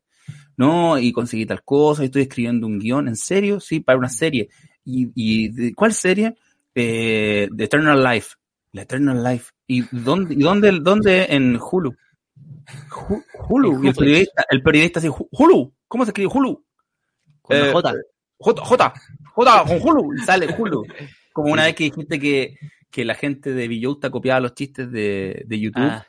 No, y conseguí tal cosa, y estoy escribiendo un guion, ¿en serio? Sí, para una serie. ¿Y, y cuál serie? Eh, The Eternal Life. La Eternal Life. ¿Y dónde, y dónde, dónde en Hulu? Hulu. El periodista, el periodista dice, "Ju- Hulu. ¿Cómo se escribe Hulu? Con Eh, J. J, J, J, con Hulu. Y sale Hulu. Como una vez que dijiste que, que la gente de Villauta copiaba los chistes de, de YouTube. Ah,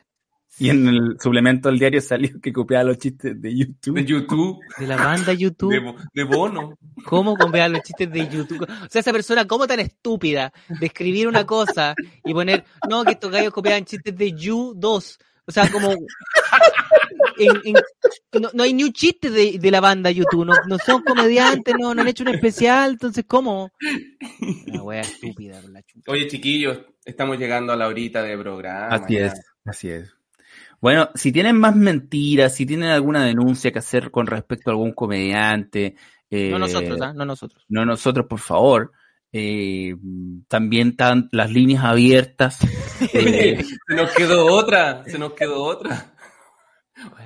Y en el suplemento del diario salió que copiaba los chistes de YouTube. De YouTube, de la banda YouTube. de, Bo- de Bono. ¿Cómo copiar los chistes de YouTube? O sea, esa persona, ¿cómo tan estúpida de escribir una cosa y poner, no, que estos gallos copiaban chistes de You 2? O sea, como. En- en- no, no hay ni un chiste de, de la banda YouTube. No, no son comediantes, no, no han hecho un especial. Entonces, ¿cómo? Una wea estúpida con la chucha. Oye, chiquillos, estamos llegando a la horita de programa. Así ya. es, así es. Bueno, si tienen más mentiras, si tienen alguna denuncia que hacer con respecto a algún comediante, eh, No nosotros, ¿ah? No nosotros. no nosotros, por favor. eh, también están las líneas abiertas. (laughs) eh, Se nos quedó otra, se nos quedó otra.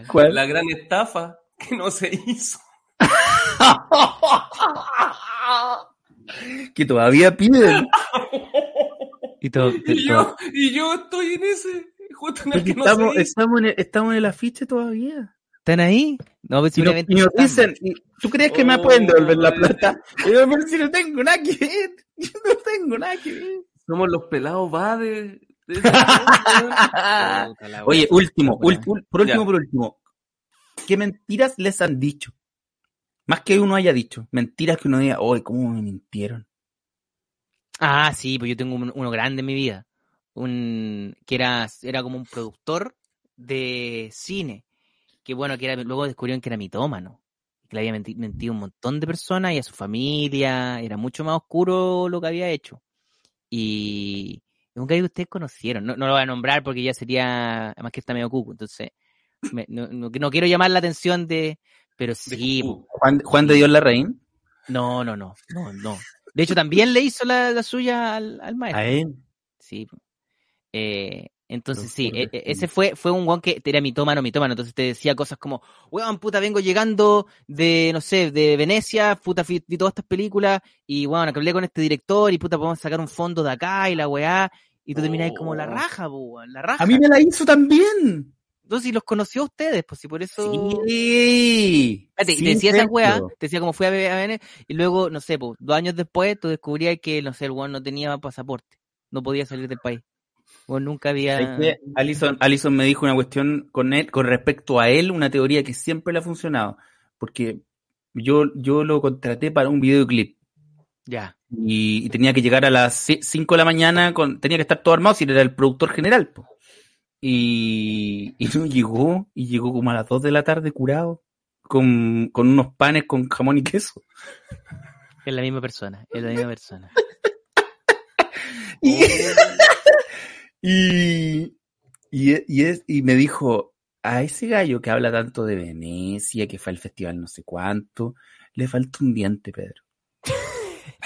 ¿Cuál? La gran estafa que no se hizo. (laughs) que todavía piden. Y todo, (laughs) Y yo, y yo estoy en ese, justo en el que no estamos, se hizo. estamos, en el, estamos en el afiche todavía. ¿Están ahí? No, pues Y, nos, simplemente y nos dicen, ¿y ¿tú crees que me Oh, pueden devolver la plata? Y yo, pero si no tengo nada que ver. (laughs) Yo no tengo nada que ver. Somos los pelados va de... (laughs) Oye, último, ul- por último, Ya. por último. ¿Qué mentiras les han dicho? Más que uno haya dicho. Mentiras que uno diga, oye, ¿cómo me mintieron? Ah, sí, pues yo tengo un- uno grande en mi vida. Un que era, era como un productor de cine. Que bueno, que era, luego descubrieron que era mitómano. Que le había menti- mentido a un montón de personas y a su familia. Era mucho más oscuro lo que había hecho. Y es un gallo que ustedes conocieron. No, no lo voy a nombrar porque ya sería, además que está medio cuco. Entonces, me- no, no- no quiero llamar la atención de. Pero sí. Juan, Juan de Dios Larraín. no, no, no, no, no. De hecho, también le hizo la, la suya al, al maestro. A él. Sí. Eh, entonces sí, e- e- ese fue, fue un guan que era mitómano, mitómano. Entonces te decía cosas como, weón, puta, vengo llegando de, no sé, de Venecia, puta, vi, vi todas estas películas y, weón, hablé con este director y, puta, podemos sacar un fondo de acá y la weá. Y tú terminás como la Oh. raja, weón, la raja. A mí me la hizo también. Entonces, si los conoció a ustedes, pues si por eso... Sí. Y Sí, te decía esa weá, te decía cómo fue a BBN, y luego, no sé, pues, dos años después, tú descubrías que, no sé, el weón no tenía pasaporte, no podía salir del país. O nunca había... Alison, Alison me dijo una cuestión con él, con respecto a él, una teoría que siempre le ha funcionado. Porque yo, yo lo contraté para un videoclip. Ya. y, y tenía que llegar a las 5 de la mañana, con, tenía que estar todo armado si era el productor general. po. Y, y no llegó, y llegó como a las 2 de la tarde curado, con, con unos panes con jamón y queso. Es la misma persona, es la misma persona. (laughs) Y, y, y, y es, y me dijo, a ese gallo que habla tanto de Venecia, que fue al festival no sé cuánto, le falta un diente, Pedro. (laughs)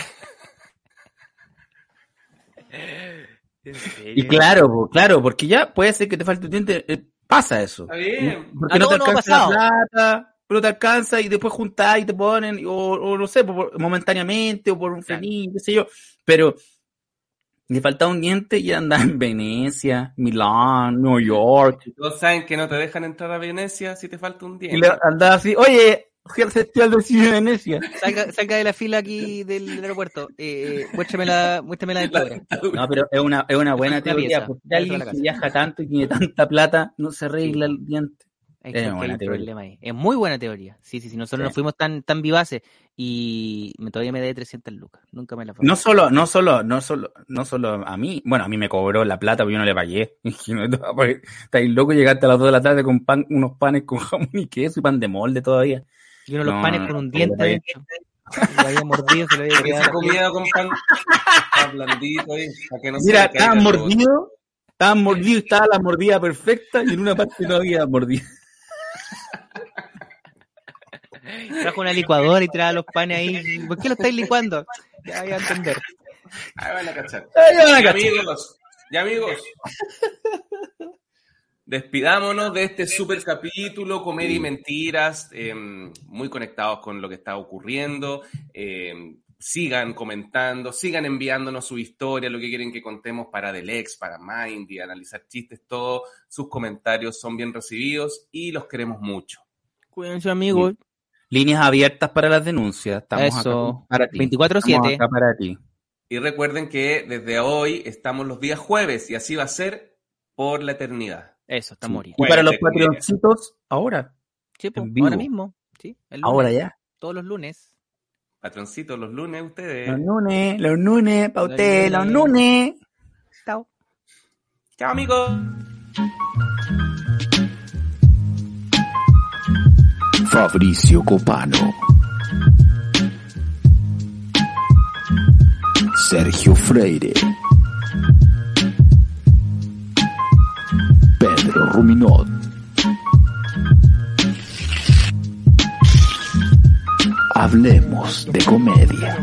Y claro, claro, porque ya puede ser que te falte un diente, eh, pasa eso. Está bien. Porque A no te alcanza la plata, pero te alcanza y después juntás y te ponen, o, o no sé, por- momentáneamente, o por un Claro. feliz, qué sé yo. Pero le faltaba un diente y andaba en Venecia, Milán, New York. Todos saben que no te dejan entrar a Venecia si te falta un Y diente. le andaba así, oye, al festival de cine de Venecia. Salga, salga de la fila aquí del, del aeropuerto. Eh, muéstrame la, muéstrame la dentadura. No, pero es una, es una buena teoría, pieza, porque de alguien que viaja tanto y tiene tanta plata, no se arregla el diente. Hay, Es que- buena problema ahí. Es muy buena teoría. Sí, sí, sí. Nosotros Sí. no fuimos tan, tan vivaces y me, todavía me dé 300 lucas. Nunca me la fue. No solo, no solo, no solo, no solo a mí, bueno, a mí me cobró la plata, pero yo no le pagué. (laughs) Estáis loco, llegaste a las 2 de la tarde con pan, unos panes con (laughs) jamón y queso y pan de molde todavía. Y uno de los No, panes con un no, diente no, dentro. Lo había mordido, se lo había quedado. esa comida con pan está blandito ahí, para que no Mira, mordidos, estaban mordidos y estaba la mordida perfecta y en una parte no había mordida. Trajo una licuadora y trae los panes ahí. ¿Por qué lo estáis licuando? Ya voy a entender. Ahí van a cachar. Ahí van a Y cachar. amigos, y amigos, despidámonos de este super capítulo, comedia y mentiras, eh, muy conectados con lo que está ocurriendo. eh, sigan comentando, sigan enviándonos su historia, lo que quieren que contemos para Delex, para Mindy, analizar chistes, todos sus comentarios son bien recibidos y los queremos mucho. Cuídense, amigos. Líneas abiertas para las denuncias. Estamos Eso. acá para ti. 24/7. Estamos acá para ti. Y recuerden que desde hoy estamos los días jueves y así va a ser por la eternidad. Eso, está morir. Y para los patroncitos, ahora. Sí, ahora mismo. Sí, el lunes, Ahora ya. Todos los lunes. Patroncitos, los lunes ustedes. Los lunes, los lunes, pa' Los usted, los lunes. lunes. Chao. Chao amigos. Fabricio Copano. Sergio Freire. Pedro Ruminot. Hablemos de comedia.